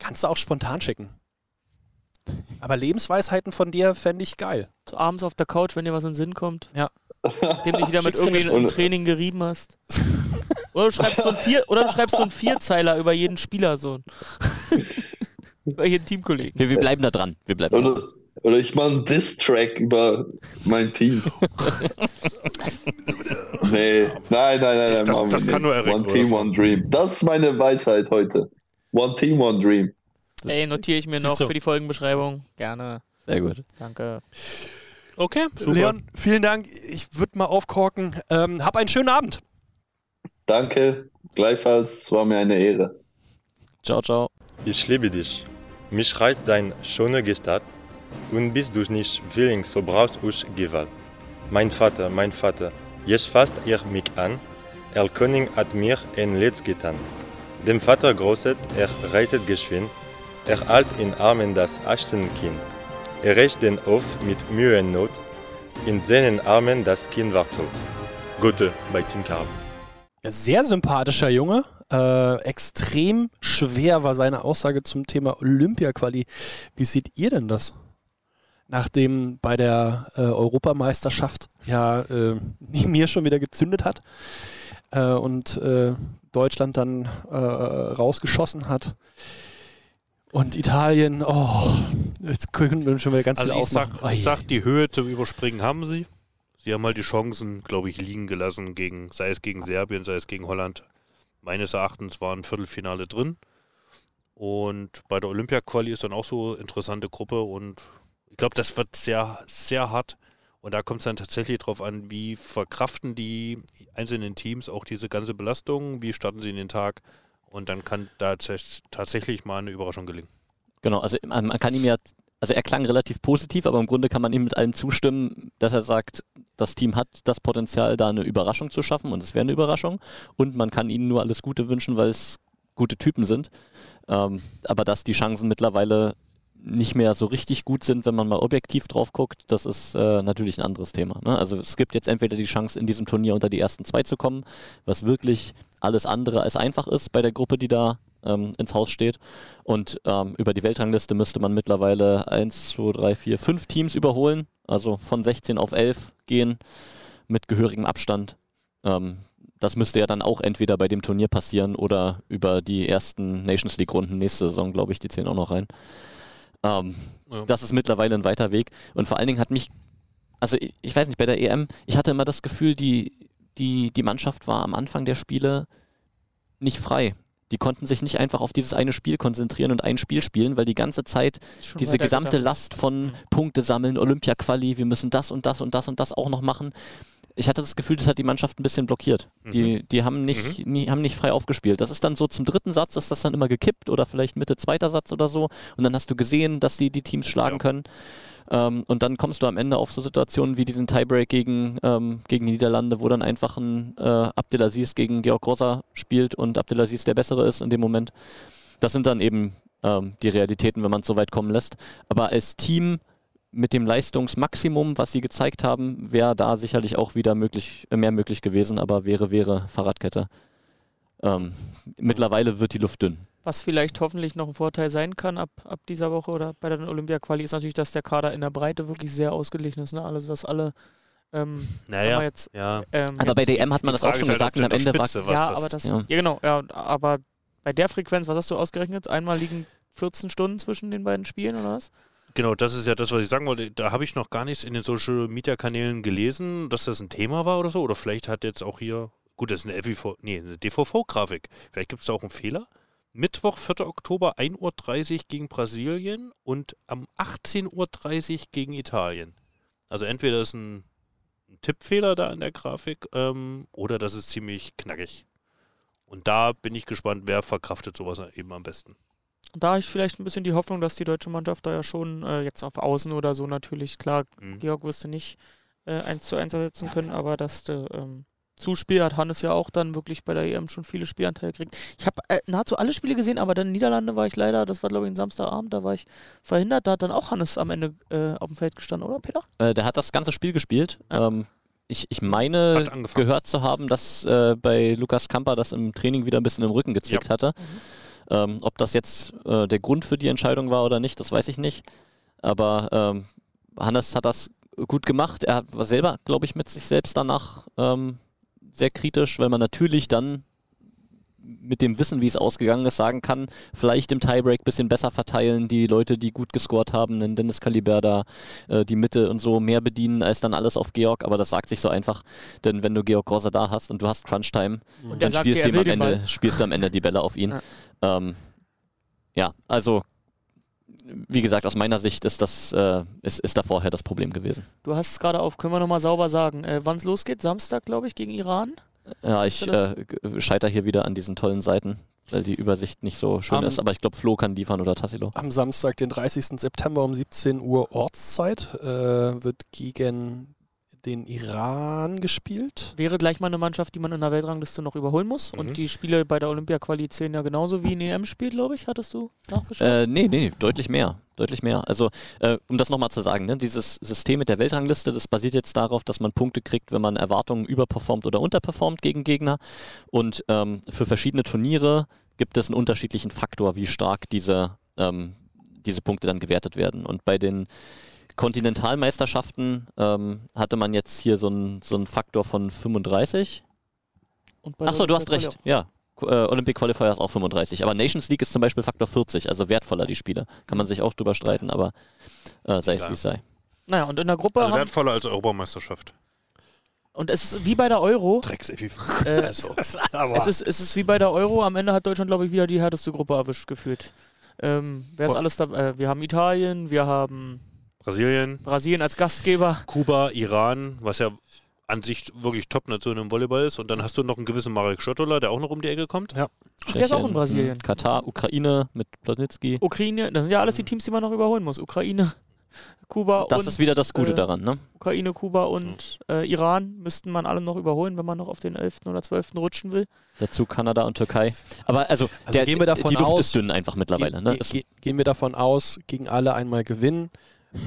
Kannst du auch spontan schicken. Aber Lebensweisheiten von dir fände ich geil. So abends auf der Couch, wenn dir was in den Sinn kommt. Ja. Dem dich wieder mit irgendwie im Training gerieben hast. Oder du schreibst so ein Vier oder du schreibst so einen Vierzeiler über jeden Spieler so. über jeden Teamkollegen. Wir, wir bleiben da dran. Wir bleiben da dran. Oder, oder ich mache einen Diss-Track über mein Team. nee, nein, nein, nein. Ich- nein das- das kann nur Eric One oder Team, so. One Dream. Das ist meine Weisheit heute. One Team, One Dream. Ey, notiere ich mir noch du. für die Folgenbeschreibung. Gerne. Sehr gut. Danke. Okay, super. Leon, vielen Dank. Ich würde mal aufkorken. Ähm, hab einen schönen Abend. Danke, gleichfalls, es war mir eine Ehre. Ciao, ciao. Ich liebe dich. Mich reißt dein schöne Gestalt und bist du nicht willing, so brauchst ich Gewalt. Mein Vater, mein Vater, jetzt fasst er mich an. Er König hat mir ein Letz getan. Dem Vater großet, er reitet geschwind. Er halt in Armen das Achtenkind. Er rächt den Hof mit Mühe und Not. In seinen Armen das Kind war tot. Gute bei Tim Carb. Sehr sympathischer Junge. Äh, extrem schwer war seine Aussage zum Thema Olympia-Quali. Wie seht ihr denn das? Nachdem bei der äh, Europameisterschaft ja äh, mir schon wieder gezündet hat äh, und äh, Deutschland dann äh, rausgeschossen hat. Und Italien, oh, jetzt können wir schon wieder ganz Also viel ich sag, ausmachen. ich sag, die Höhe zum Überspringen haben sie. Sie haben halt die Chancen, glaube ich, liegen gelassen, gegen, sei es gegen Serbien, sei es gegen Holland. Meines Erachtens war ein Viertelfinale drin. Und bei der Olympia-Quali ist dann auch so eine interessante Gruppe und ich glaube, das wird sehr, sehr hart. Und da kommt es dann tatsächlich darauf an, wie verkraften die einzelnen Teams auch diese ganze Belastung, wie starten sie in den Tag. Und dann kann da tats- tatsächlich mal eine Überraschung gelingen. Genau, also man, man kann ihm ja, also er klang relativ positiv, aber im Grunde kann man ihm mit allem zustimmen, dass er sagt, das Team hat das Potenzial, da eine Überraschung zu schaffen und es wäre eine Überraschung. Und man kann ihnen nur alles Gute wünschen, weil es gute Typen sind. Ähm, aber dass die Chancen mittlerweile nicht mehr so richtig gut sind, wenn man mal objektiv drauf guckt, das ist äh, natürlich ein anderes Thema. Ne? Also es gibt jetzt entweder die Chance, in diesem Turnier unter die ersten zwei zu kommen, was wirklich alles andere als einfach ist bei der Gruppe, die da ähm, ins Haus steht. Und ähm, über die Weltrangliste müsste man mittlerweile 1, 2, 3, 4, 5 Teams überholen, also von 16 auf 11 gehen mit gehörigem Abstand. Ähm, das müsste ja dann auch entweder bei dem Turnier passieren oder über die ersten Nations League-Runden nächste Saison, glaube ich, die zählen auch noch rein. Ähm, Ja. Das ist mittlerweile ein weiter Weg. Und vor allen Dingen hat mich, also ich, ich weiß nicht, bei der EM, ich hatte immer das Gefühl, die, die, die Mannschaft war am Anfang der Spiele nicht frei. Die konnten sich nicht einfach auf dieses eine Spiel konzentrieren und ein Spiel spielen, weil die ganze Zeit Schon diese gesamte gedacht. Last von Mhm. Punkte sammeln, Olympia-Quali, wir müssen das und das und das und das auch noch machen. Ich hatte das Gefühl, das hat die Mannschaft ein bisschen blockiert. Die, die haben, nicht, nie, haben nicht frei aufgespielt. Das ist dann so zum dritten Satz, ist das dann immer gekippt oder vielleicht Mitte zweiter Satz oder so. Und dann hast du gesehen, dass die die Teams schlagen Ja. können. Ähm, und dann kommst du am Ende auf so Situationen wie diesen Tiebreak gegen, ähm, gegen die Niederlande, wo dann einfach ein äh, Abdelaziz gegen Georg Grosser spielt und Abdelaziz der Bessere ist in dem Moment. Das sind dann eben ähm, die Realitäten, wenn man es so weit kommen lässt. Aber als Team mit dem Leistungsmaximum, was sie gezeigt haben, wäre da sicherlich auch wieder möglich, äh, mehr möglich gewesen, aber wäre, wäre Fahrradkette. Ähm, mittlerweile wird die Luft dünn. Was vielleicht hoffentlich noch ein Vorteil sein kann ab, ab dieser Woche oder bei der Olympia-Quali ist natürlich, dass der Kader in der Breite wirklich sehr ausgeglichen ist. Ne? Also, dass alle. Ähm, Naja, jetzt, ja. ähm, Aber bei DM hat man das auch schon halt, gesagt und am Ende war. Spitze was ja, aber das, Ja. ja. genau, ja, aber bei der Frequenz, was hast du ausgerechnet? Einmal liegen 14 Stunden zwischen den beiden Spielen oder was? Genau, das ist ja das, was ich sagen wollte. Da habe ich noch gar nichts in den Social Media Kanälen gelesen, dass das ein Thema war oder so. Oder vielleicht hat jetzt auch hier, gut, das ist eine, FIV, nee, eine DVV-Grafik. Vielleicht gibt es da auch einen Fehler. Mittwoch, 4. Oktober, 1.30 Uhr gegen Brasilien und am 18.30 Uhr gegen Italien. Also entweder ist ein, ein Tippfehler da in der Grafik ähm, oder das ist ziemlich knackig. Und da bin ich gespannt, wer verkraftet sowas eben am besten. Da habe ich vielleicht ein bisschen die Hoffnung, dass die deutsche Mannschaft da ja schon äh, jetzt auf Außen oder so natürlich, klar, Mhm. Georg wirst du nicht äh, 1 zu 1 ersetzen können, aber dass du ähm, Zuspiel hat Hannes ja auch dann wirklich bei der EM schon viele Spielanteile gekriegt. Ich habe äh, nahezu alle Spiele gesehen, aber dann Niederlande war ich leider, das war glaube ich ein Samstagabend, da war ich verhindert, da hat dann auch Hannes am Ende äh, auf dem Feld gestanden, oder Peter? Äh, der hat das ganze Spiel gespielt. Ähm, ich, ich meine, gehört zu haben, dass äh, bei Lukas Kamper das im Training wieder ein bisschen im Rücken gezwickt hatte. Ähm, ob das jetzt äh, der Grund für die Entscheidung war oder nicht, das weiß ich nicht. Aber ähm, Hannes hat das gut gemacht. Er war selber, glaube ich, mit sich selbst danach ähm, sehr kritisch, weil man natürlich dann mit dem Wissen, wie es ausgegangen ist, sagen kann, vielleicht im Tiebreak ein bisschen besser verteilen, die Leute, die gut gescored haben, den Dennis Kaliberda, äh, die Mitte und so mehr bedienen, als dann alles auf Georg, aber das sagt sich so einfach, denn wenn du Georg Grosser da hast und du hast Crunch-Time, dann spielst dir, am Ende, spielst du am Ende die Bälle auf ihn. Ja. Ähm, ja, also wie gesagt, aus meiner Sicht ist das äh, ist, ist da vorher das Problem gewesen. Du hast es gerade auf, können wir nochmal sauber sagen, äh, wann es losgeht? Samstag, glaube ich, gegen Iran? Ja, ich äh, scheiter hier wieder an diesen tollen Seiten, weil die Übersicht nicht so schön Am- ist. Aber ich glaube, Flo kann liefern oder Tassilo. Am Samstag, den 30. September um 17 Uhr Ortszeit, äh, wird gegen den Iran gespielt. Wäre gleich mal eine Mannschaft, die man in der Weltrangliste noch überholen muss. Mhm. Und die Spiele bei der Olympia-Quali zählen ja genauso wie ein EM-Spiel, glaube ich. Hattest du nachgeschaut? Äh, nee, nee, deutlich mehr. Deutlich mehr. Also, äh, um das nochmal zu sagen, ne, dieses System mit der Weltrangliste, das basiert jetzt darauf, dass man Punkte kriegt, wenn man Erwartungen überperformt oder unterperformt gegen Gegner. Und ähm, für verschiedene Turniere gibt es einen unterschiedlichen Faktor, wie stark diese, ähm, diese Punkte dann gewertet werden. Und bei den Kontinentalmeisterschaften ähm, hatte man jetzt hier so einen so einen Faktor von 35. Und bei der Achso, du hast recht. Ja. Äh, Olympic Qualifier ist auch 35. Aber Nations League ist zum Beispiel Faktor 40, also wertvoller die Spiele. Kann man sich auch drüber streiten, aber äh, sei es wie es sei. Naja, und in der Gruppe Also haben, wertvoller als Europameisterschaft. und es ist wie bei der Euro. Drecks Äh, also. es, ist, es ist wie bei der Euro. Am Ende hat Deutschland, glaube ich, wieder die härteste Gruppe erwischt gefühlt. Ähm, wer ist alles dabei? Äh, wir haben Italien, wir haben Brasilien, Brasilien als Gastgeber. Kuba, Iran, was ja an sich wirklich Top-Nation im Volleyball ist. Und dann hast du noch einen gewissen Marek Schottola, der auch noch um die Ecke kommt. Ja. Ach, der ist auch in Brasilien. mh, Katar, Ukraine mit Plotnitsky. Ukraine, das sind ja alles die Teams, die man noch überholen muss. Ukraine, Kuba Das und ist wieder das Gute äh, daran, ne? Ukraine, Kuba und äh, Iran müssten man alle noch überholen, wenn man noch auf den 11. oder 12. rutschen will. Dazu Kanada und Türkei. Aber also, Also der, gehen wir davon die Luft aus- ist dünn einfach mittlerweile. Ge Ne? ge Es- ge gehen wir davon aus, gegen alle einmal gewinnen.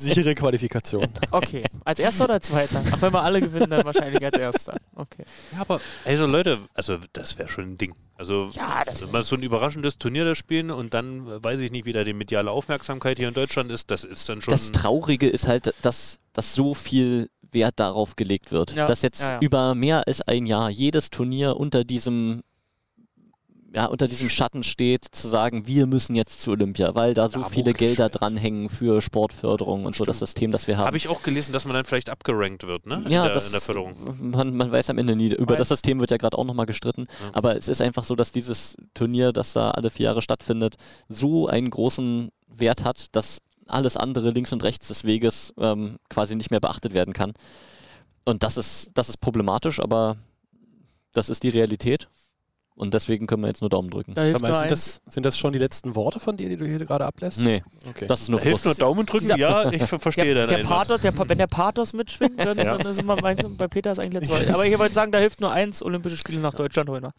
Sichere Qualifikation. Okay, als erster oder zweiter? Ach, wenn wir alle gewinnen, dann wahrscheinlich als erster. Okay. Ja, aber also Leute, also das wäre schon ein Ding. Also Ja, das wenn man so ein überraschendes Turnier da spielen und dann weiß ich nicht, wie da die mediale Aufmerksamkeit hier in Deutschland ist, das ist dann schon. Das Traurige ist halt, dass, dass so viel Wert darauf gelegt wird. Ja, Dass jetzt ja, ja. über mehr als ein Jahr jedes Turnier unter diesem ja, unter diesem Schatten steht, zu sagen, wir müssen jetzt zu Olympia, weil da so Ja, viele. Gelder dranhängen für Sportförderung und so das System, das wir haben. Habe ich auch gelesen, dass man dann vielleicht abgerankt wird, ne? In, ja, der, das, in der Förderung. Man, man weiß am Ende nie. Über das System wird ja gerade auch nochmal gestritten. Ja. Aber es ist einfach so, dass dieses Turnier, das da alle vier Jahre stattfindet, so einen großen Wert hat, dass alles andere links und rechts des Weges ähm, quasi nicht mehr beachtet werden kann. Und das ist, das ist problematisch, aber das ist die Realität. Und deswegen können wir jetzt nur Daumen drücken. Da hilft Sag mal, nur sind, das, sind das schon die letzten Worte von dir, die du hier gerade ablässt? Nee, Okay. das ist nur Da hilft nur. Daumen drücken, Dieser- ja, ich ver- verstehe Der, deinen der. Pathos, der, wenn der Pathos mitschwingt, dann, Ja. dann ist immer bei Peter ist eigentlich letztes Mal. Aber ich wollte sagen, da hilft nur eins, Olympische Spiele nach Deutschland holen wir.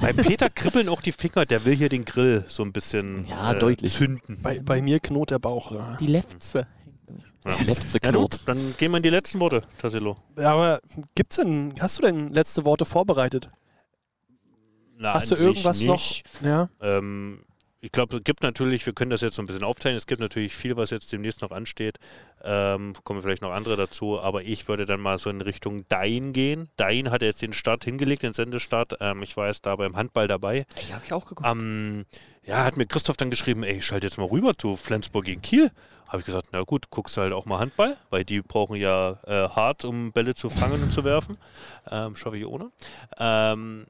Bei Peter kribbeln auch die Finger, der will hier den Grill so ein bisschen Ja, äh, deutlich. zünden. Bei, bei mir knurrt der Bauch. Ja. Die Lefze. Ja. Letzte Ja, gut, dann gehen wir in die letzten Worte, Tassilo. Aber gibt's denn, hast du denn letzte Worte vorbereitet? Na, hast du irgendwas noch? nicht. Ja. Ähm, ich glaube, es gibt natürlich, wir können das jetzt so ein bisschen aufteilen, es gibt natürlich viel, was jetzt demnächst noch ansteht. Ähm, kommen vielleicht noch andere dazu, aber ich würde dann mal so in Richtung Dein gehen. Dein hat jetzt den Start hingelegt, den Sendestart. Ähm, ich war jetzt da beim Handball dabei. Ja, hab ich auch geguckt. Ähm, ja, hat mir Christoph dann geschrieben, ey, ich schalte jetzt mal rüber zu Flensburg gegen Kiel. Habe ich gesagt, na gut, guckst halt auch mal Handball, weil die brauchen ja äh, hart, um Bälle zu fangen und zu werfen. Ähm, Schaffe ich ohne. Ähm,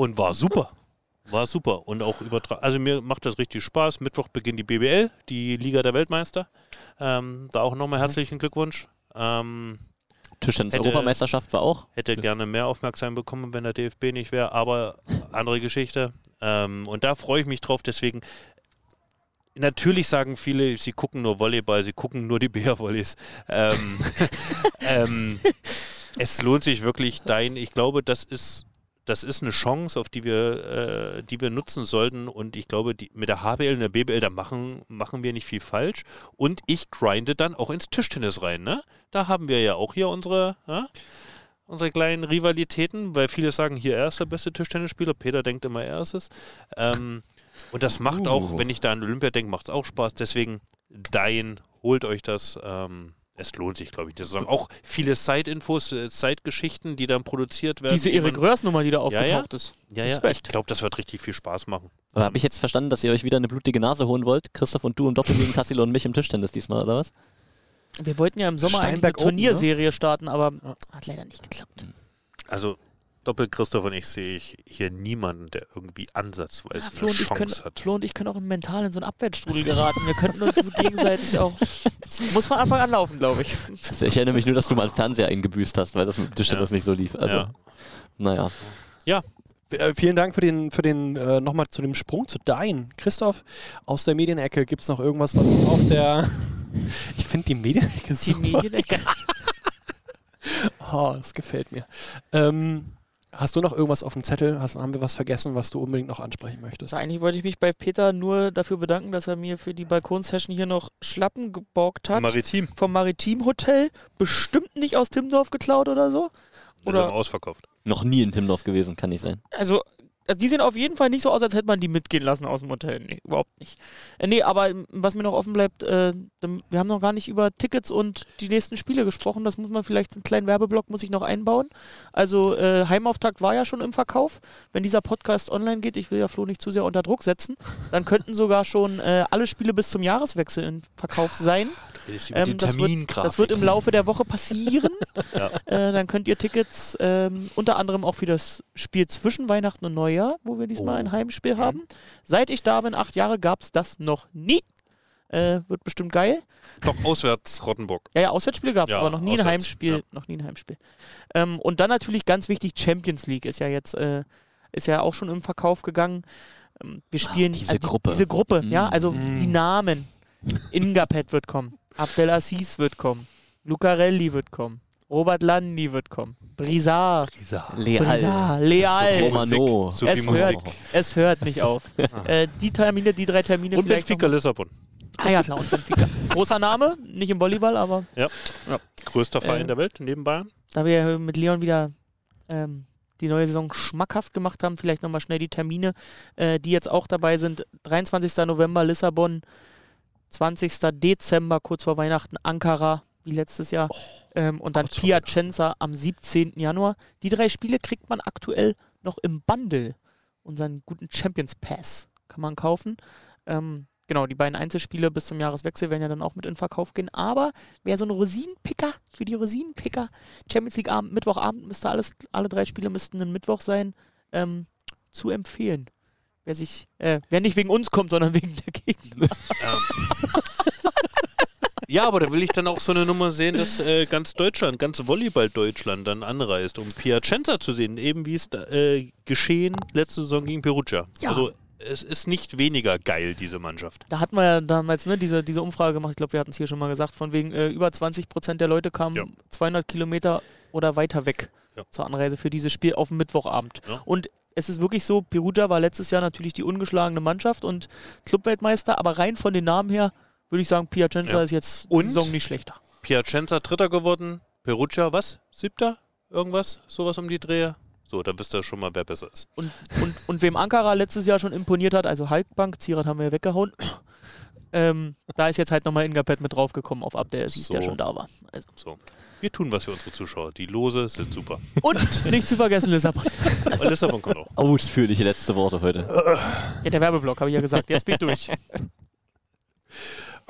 und war super. War super. Und auch übertragen. Also mir macht das richtig Spaß. Mittwoch beginnt die BBL, die Liga der Weltmeister. Ähm, da auch nochmal herzlichen Glückwunsch. Ähm, Tischtennis-Europameisterschaft war auch. hätte gerne mehr Aufmerksamkeit bekommen, wenn der DFB nicht wäre, aber andere Geschichte. Ähm, und da freue ich mich drauf, deswegen. Natürlich sagen viele, sie gucken nur Volleyball, sie gucken nur die Bärvolleys. Ähm, ähm, es lohnt sich wirklich dein, ich glaube, das ist, das ist eine Chance, auf die wir, äh, die wir nutzen sollten. Und ich glaube, die, mit der HBL und der BBL, da machen, machen wir nicht viel falsch. Und ich grinde dann auch ins Tischtennis rein. Ne? Da haben wir ja auch hier unsere, ja? unsere kleinen Rivalitäten, weil viele sagen, hier er ist der beste Tischtennisspieler. Peter denkt immer, er ist es. Ähm, und das macht auch, wenn ich da an Olympia denke, macht es auch Spaß. Deswegen, dein, holt euch das. Ähm, es lohnt sich, glaube ich, die Saison. Auch viele Side-Infos, äh, Side-Geschichten, die dann produziert werden. Diese die Erik Röhrs-Nummer, die da ja. aufgetaucht ist. Ja, ja, ich glaube, das wird richtig viel Spaß machen. Aber habe ich jetzt verstanden, dass ihr euch wieder eine blutige Nase holen wollt? Christoph und du im Doppel gegen Tassilo und mich im Tischtennis diesmal, oder was? Wir wollten ja im Sommer Steinberg eine ne? Turnierserie starten, aber hat leider nicht geklappt. Also, Doppel-Christoph und ich sehe ich hier niemanden, der irgendwie ansatzweise Ja, Flo, eine und ich Chance können, hat. Flo und ich können auch mental in so einen Abwärtsstrudel geraten. Wir könnten uns so gegenseitig auch. Das muss von Anfang an laufen, glaube ich. Ich erinnere mich nur, dass du mal einen Fernseher eingebüßt hast, weil das mit dem Tischtennis nicht so lief. Also, Ja. naja. Äh, vielen Dank für den, für den äh, nochmal zu dem Sprung zu Dein. Christoph, aus der Medienecke gibt es noch irgendwas, was auf der. Ich finde die Medienecke Die so. Medienecke. Oh, das gefällt mir. Ähm, hast du noch irgendwas auf dem Zettel? Hast, haben wir was vergessen, was du unbedingt noch ansprechen möchtest? Eigentlich wollte ich mich bei Peter nur dafür bedanken, dass er mir für die Balkonsession hier noch Schlappen geborgt hat. Maritim. vom Maritim Hotel. Bestimmt nicht aus Timmendorf geklaut oder so. Oder ausverkauft. Noch nie in Timmendorf gewesen, kann nicht sein. also, also die sehen auf jeden Fall nicht so aus, als hätte man die mitgehen lassen aus dem Hotel. Nee, überhaupt nicht. Äh, nee, aber ähm, was mir noch offen bleibt, äh, wir haben noch gar nicht über Tickets und die nächsten Spiele gesprochen. Das muss man vielleicht, einen kleinen Werbeblock muss ich noch einbauen. Also, äh, Heimauftakt war ja schon im Verkauf. Wenn dieser Podcast online geht, ich will ja Flo nicht zu sehr unter Druck setzen, dann könnten sogar schon äh, alle Spiele bis zum Jahreswechsel im Verkauf sein. Ähm, das, wird, das wird im Laufe der Woche passieren. Ja. äh, dann könnt ihr Tickets ähm, unter anderem auch für das Spiel zwischen Weihnachten und Neujahr, wo wir diesmal Oh. ein Heimspiel haben. Seit ich da bin, acht Jahre, gab es das noch nie. Äh, wird bestimmt geil. Doch auswärts Rottenburg. Ja, ja, Auswärtsspiele gab es, Ja, aber noch nie ein auswärts, Heimspiel. ja. Noch nie ein Heimspiel. Ähm, und dann natürlich ganz wichtig, Champions League ist ja jetzt, äh, ist ja auch schon im Verkauf gegangen. Ähm, wir spielen diese also die- Gruppe. Diese Gruppe, ja, Mm. also Mm. die Namen. Ingapet wird kommen, Abdelaziz wird kommen, Lucarelli wird kommen, Robert Landi wird kommen, Brizard, Leal. Brizard, Leal. Romano. So Es viel Musik. hört, es hört nicht auf. äh, die Termine, die drei Termine Und Benfica Lissabon. Ah ja, klar, und Benfica. Großer Name, nicht im Volleyball, aber Größter Verein Äh, der Welt neben Bayern. da wir mit Leon wieder ähm, die neue Saison schmackhaft gemacht haben, vielleicht nochmal schnell die Termine, äh, die jetzt auch dabei sind. 23. November Lissabon, 20. Dezember, kurz vor Weihnachten, Ankara, wie letztes Jahr. ähm, und dann vor Piacenza am 17. Januar. Die drei Spiele kriegt man aktuell noch im Bundle. Unseren guten Champions Pass kann man kaufen. Ähm, genau, die beiden Einzelspiele bis zum Jahreswechsel werden ja dann auch mit in Verkauf gehen. Aber wer so ein Rosinenpicker, für die Rosinenpicker, Champions League Abend, Mittwochabend müsste alles, alle drei Spiele müssten ein Mittwoch sein, ähm, zu empfehlen. Wer sich, äh, wer nicht wegen uns kommt, sondern wegen der Gegner. Ja, aber da will ich dann auch so eine Nummer sehen, dass äh, ganz Deutschland, ganz Volleyball-Deutschland dann anreist, um Piacenza zu sehen, eben wie es äh, geschehen letzte Saison gegen Perugia. Ja. Also es ist nicht weniger geil, diese Mannschaft. Da hatten wir ja damals ne, diese, diese Umfrage gemacht, ich glaube, wir hatten es hier schon mal gesagt, von wegen äh, über 20 Prozent der Leute kamen Ja. 200 Kilometer oder weiter weg Ja. zur Anreise für dieses Spiel auf dem Mittwochabend. Ja. Und es ist wirklich so, Perugia war letztes Jahr natürlich die ungeschlagene Mannschaft und Clubweltmeister, aber rein von den Namen her würde ich sagen, Piacenza Ja. ist jetzt Und? die Saison nicht schlechter. Piacenza Dritter geworden, Perugia was? Siebter? Irgendwas? Sowas um die Drehe? So, da wisst ihr schon mal, wer besser ist. Und, und, und wem Ankara letztes Jahr schon imponiert hat, also Halkbank, Zierat haben wir ja weggehauen, ähm, da ist jetzt halt nochmal Ingapet mit draufgekommen auf Abdel, der So. schon da war. Also. So. Wir tun was für unsere Zuschauer. Die Lose sind super. Und nicht zu vergessen Lissabon. Und Lissabon kommt auch. Ausführliche letzte Worte heute. Ja, der Werbeblock, habe ich ja gesagt. Jetzt bin ich durch.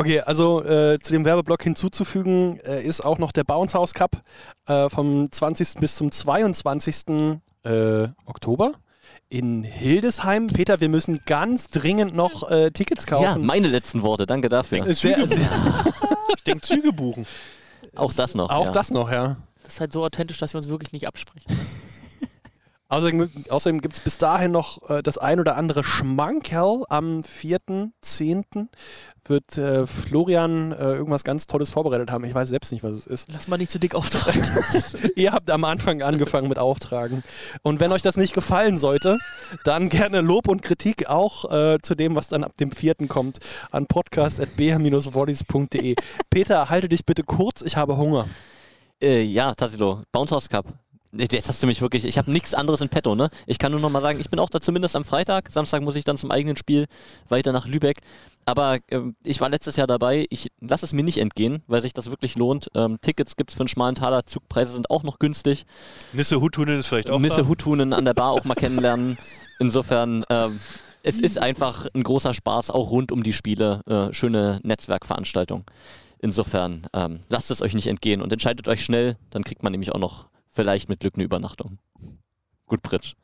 Okay, also äh, zu dem Werbeblock hinzuzufügen äh, ist auch noch der Bounce House Cup äh, vom 20. bis zum 22. Äh, Oktober in Hildesheim. Peter, wir müssen ganz dringend noch äh, Tickets Ja, kaufen. meine letzten Worte. Danke dafür. Äh, sehr, sehr, Ich denke, Züge buchen. Auch das noch. auch ja. das noch, ja. Das ist halt so authentisch, dass wir uns wirklich nicht absprechen. Außerdem, außerdem gibt es bis dahin noch äh, das ein oder andere Schmankerl. Am 4.10. wird äh, Florian äh, irgendwas ganz Tolles vorbereitet haben. Ich weiß selbst nicht, was es ist. Lass mal nicht zu dick auftragen. Ihr habt am Anfang angefangen mit Auftragen. Und wenn euch das nicht gefallen sollte, dann gerne Lob und Kritik auch äh, zu dem, was dann ab dem 4. kommt, an podcast.br-volleys.de. Peter, halte dich bitte kurz, ich habe Hunger. Äh, ja, Tassilo, Bounce House Cup. Jetzt hast du mich wirklich, ich habe nichts anderes in petto, ne? Ich kann nur noch mal sagen, ich bin auch da zumindest am Freitag. Samstag muss ich dann zum eigenen Spiel weiter nach Lübeck. Aber ähm, ich war letztes Jahr dabei. Ich lasse es mir nicht entgehen, weil sich das wirklich lohnt. Ähm, Tickets gibt es für einen schmalen Taler. Zugpreise sind auch noch günstig. Nisse Huttunen ist vielleicht auch Nisse da. Huttunen an der Bar auch mal kennenlernen. Insofern, ähm, es ist einfach ein großer Spaß, auch rund um die Spiele. Äh, schöne Netzwerkveranstaltung. Insofern, ähm, lasst es euch nicht entgehen und entscheidet euch schnell, dann kriegt man nämlich auch noch vielleicht mit Glück eine Übernachtung. Gut, Britsch.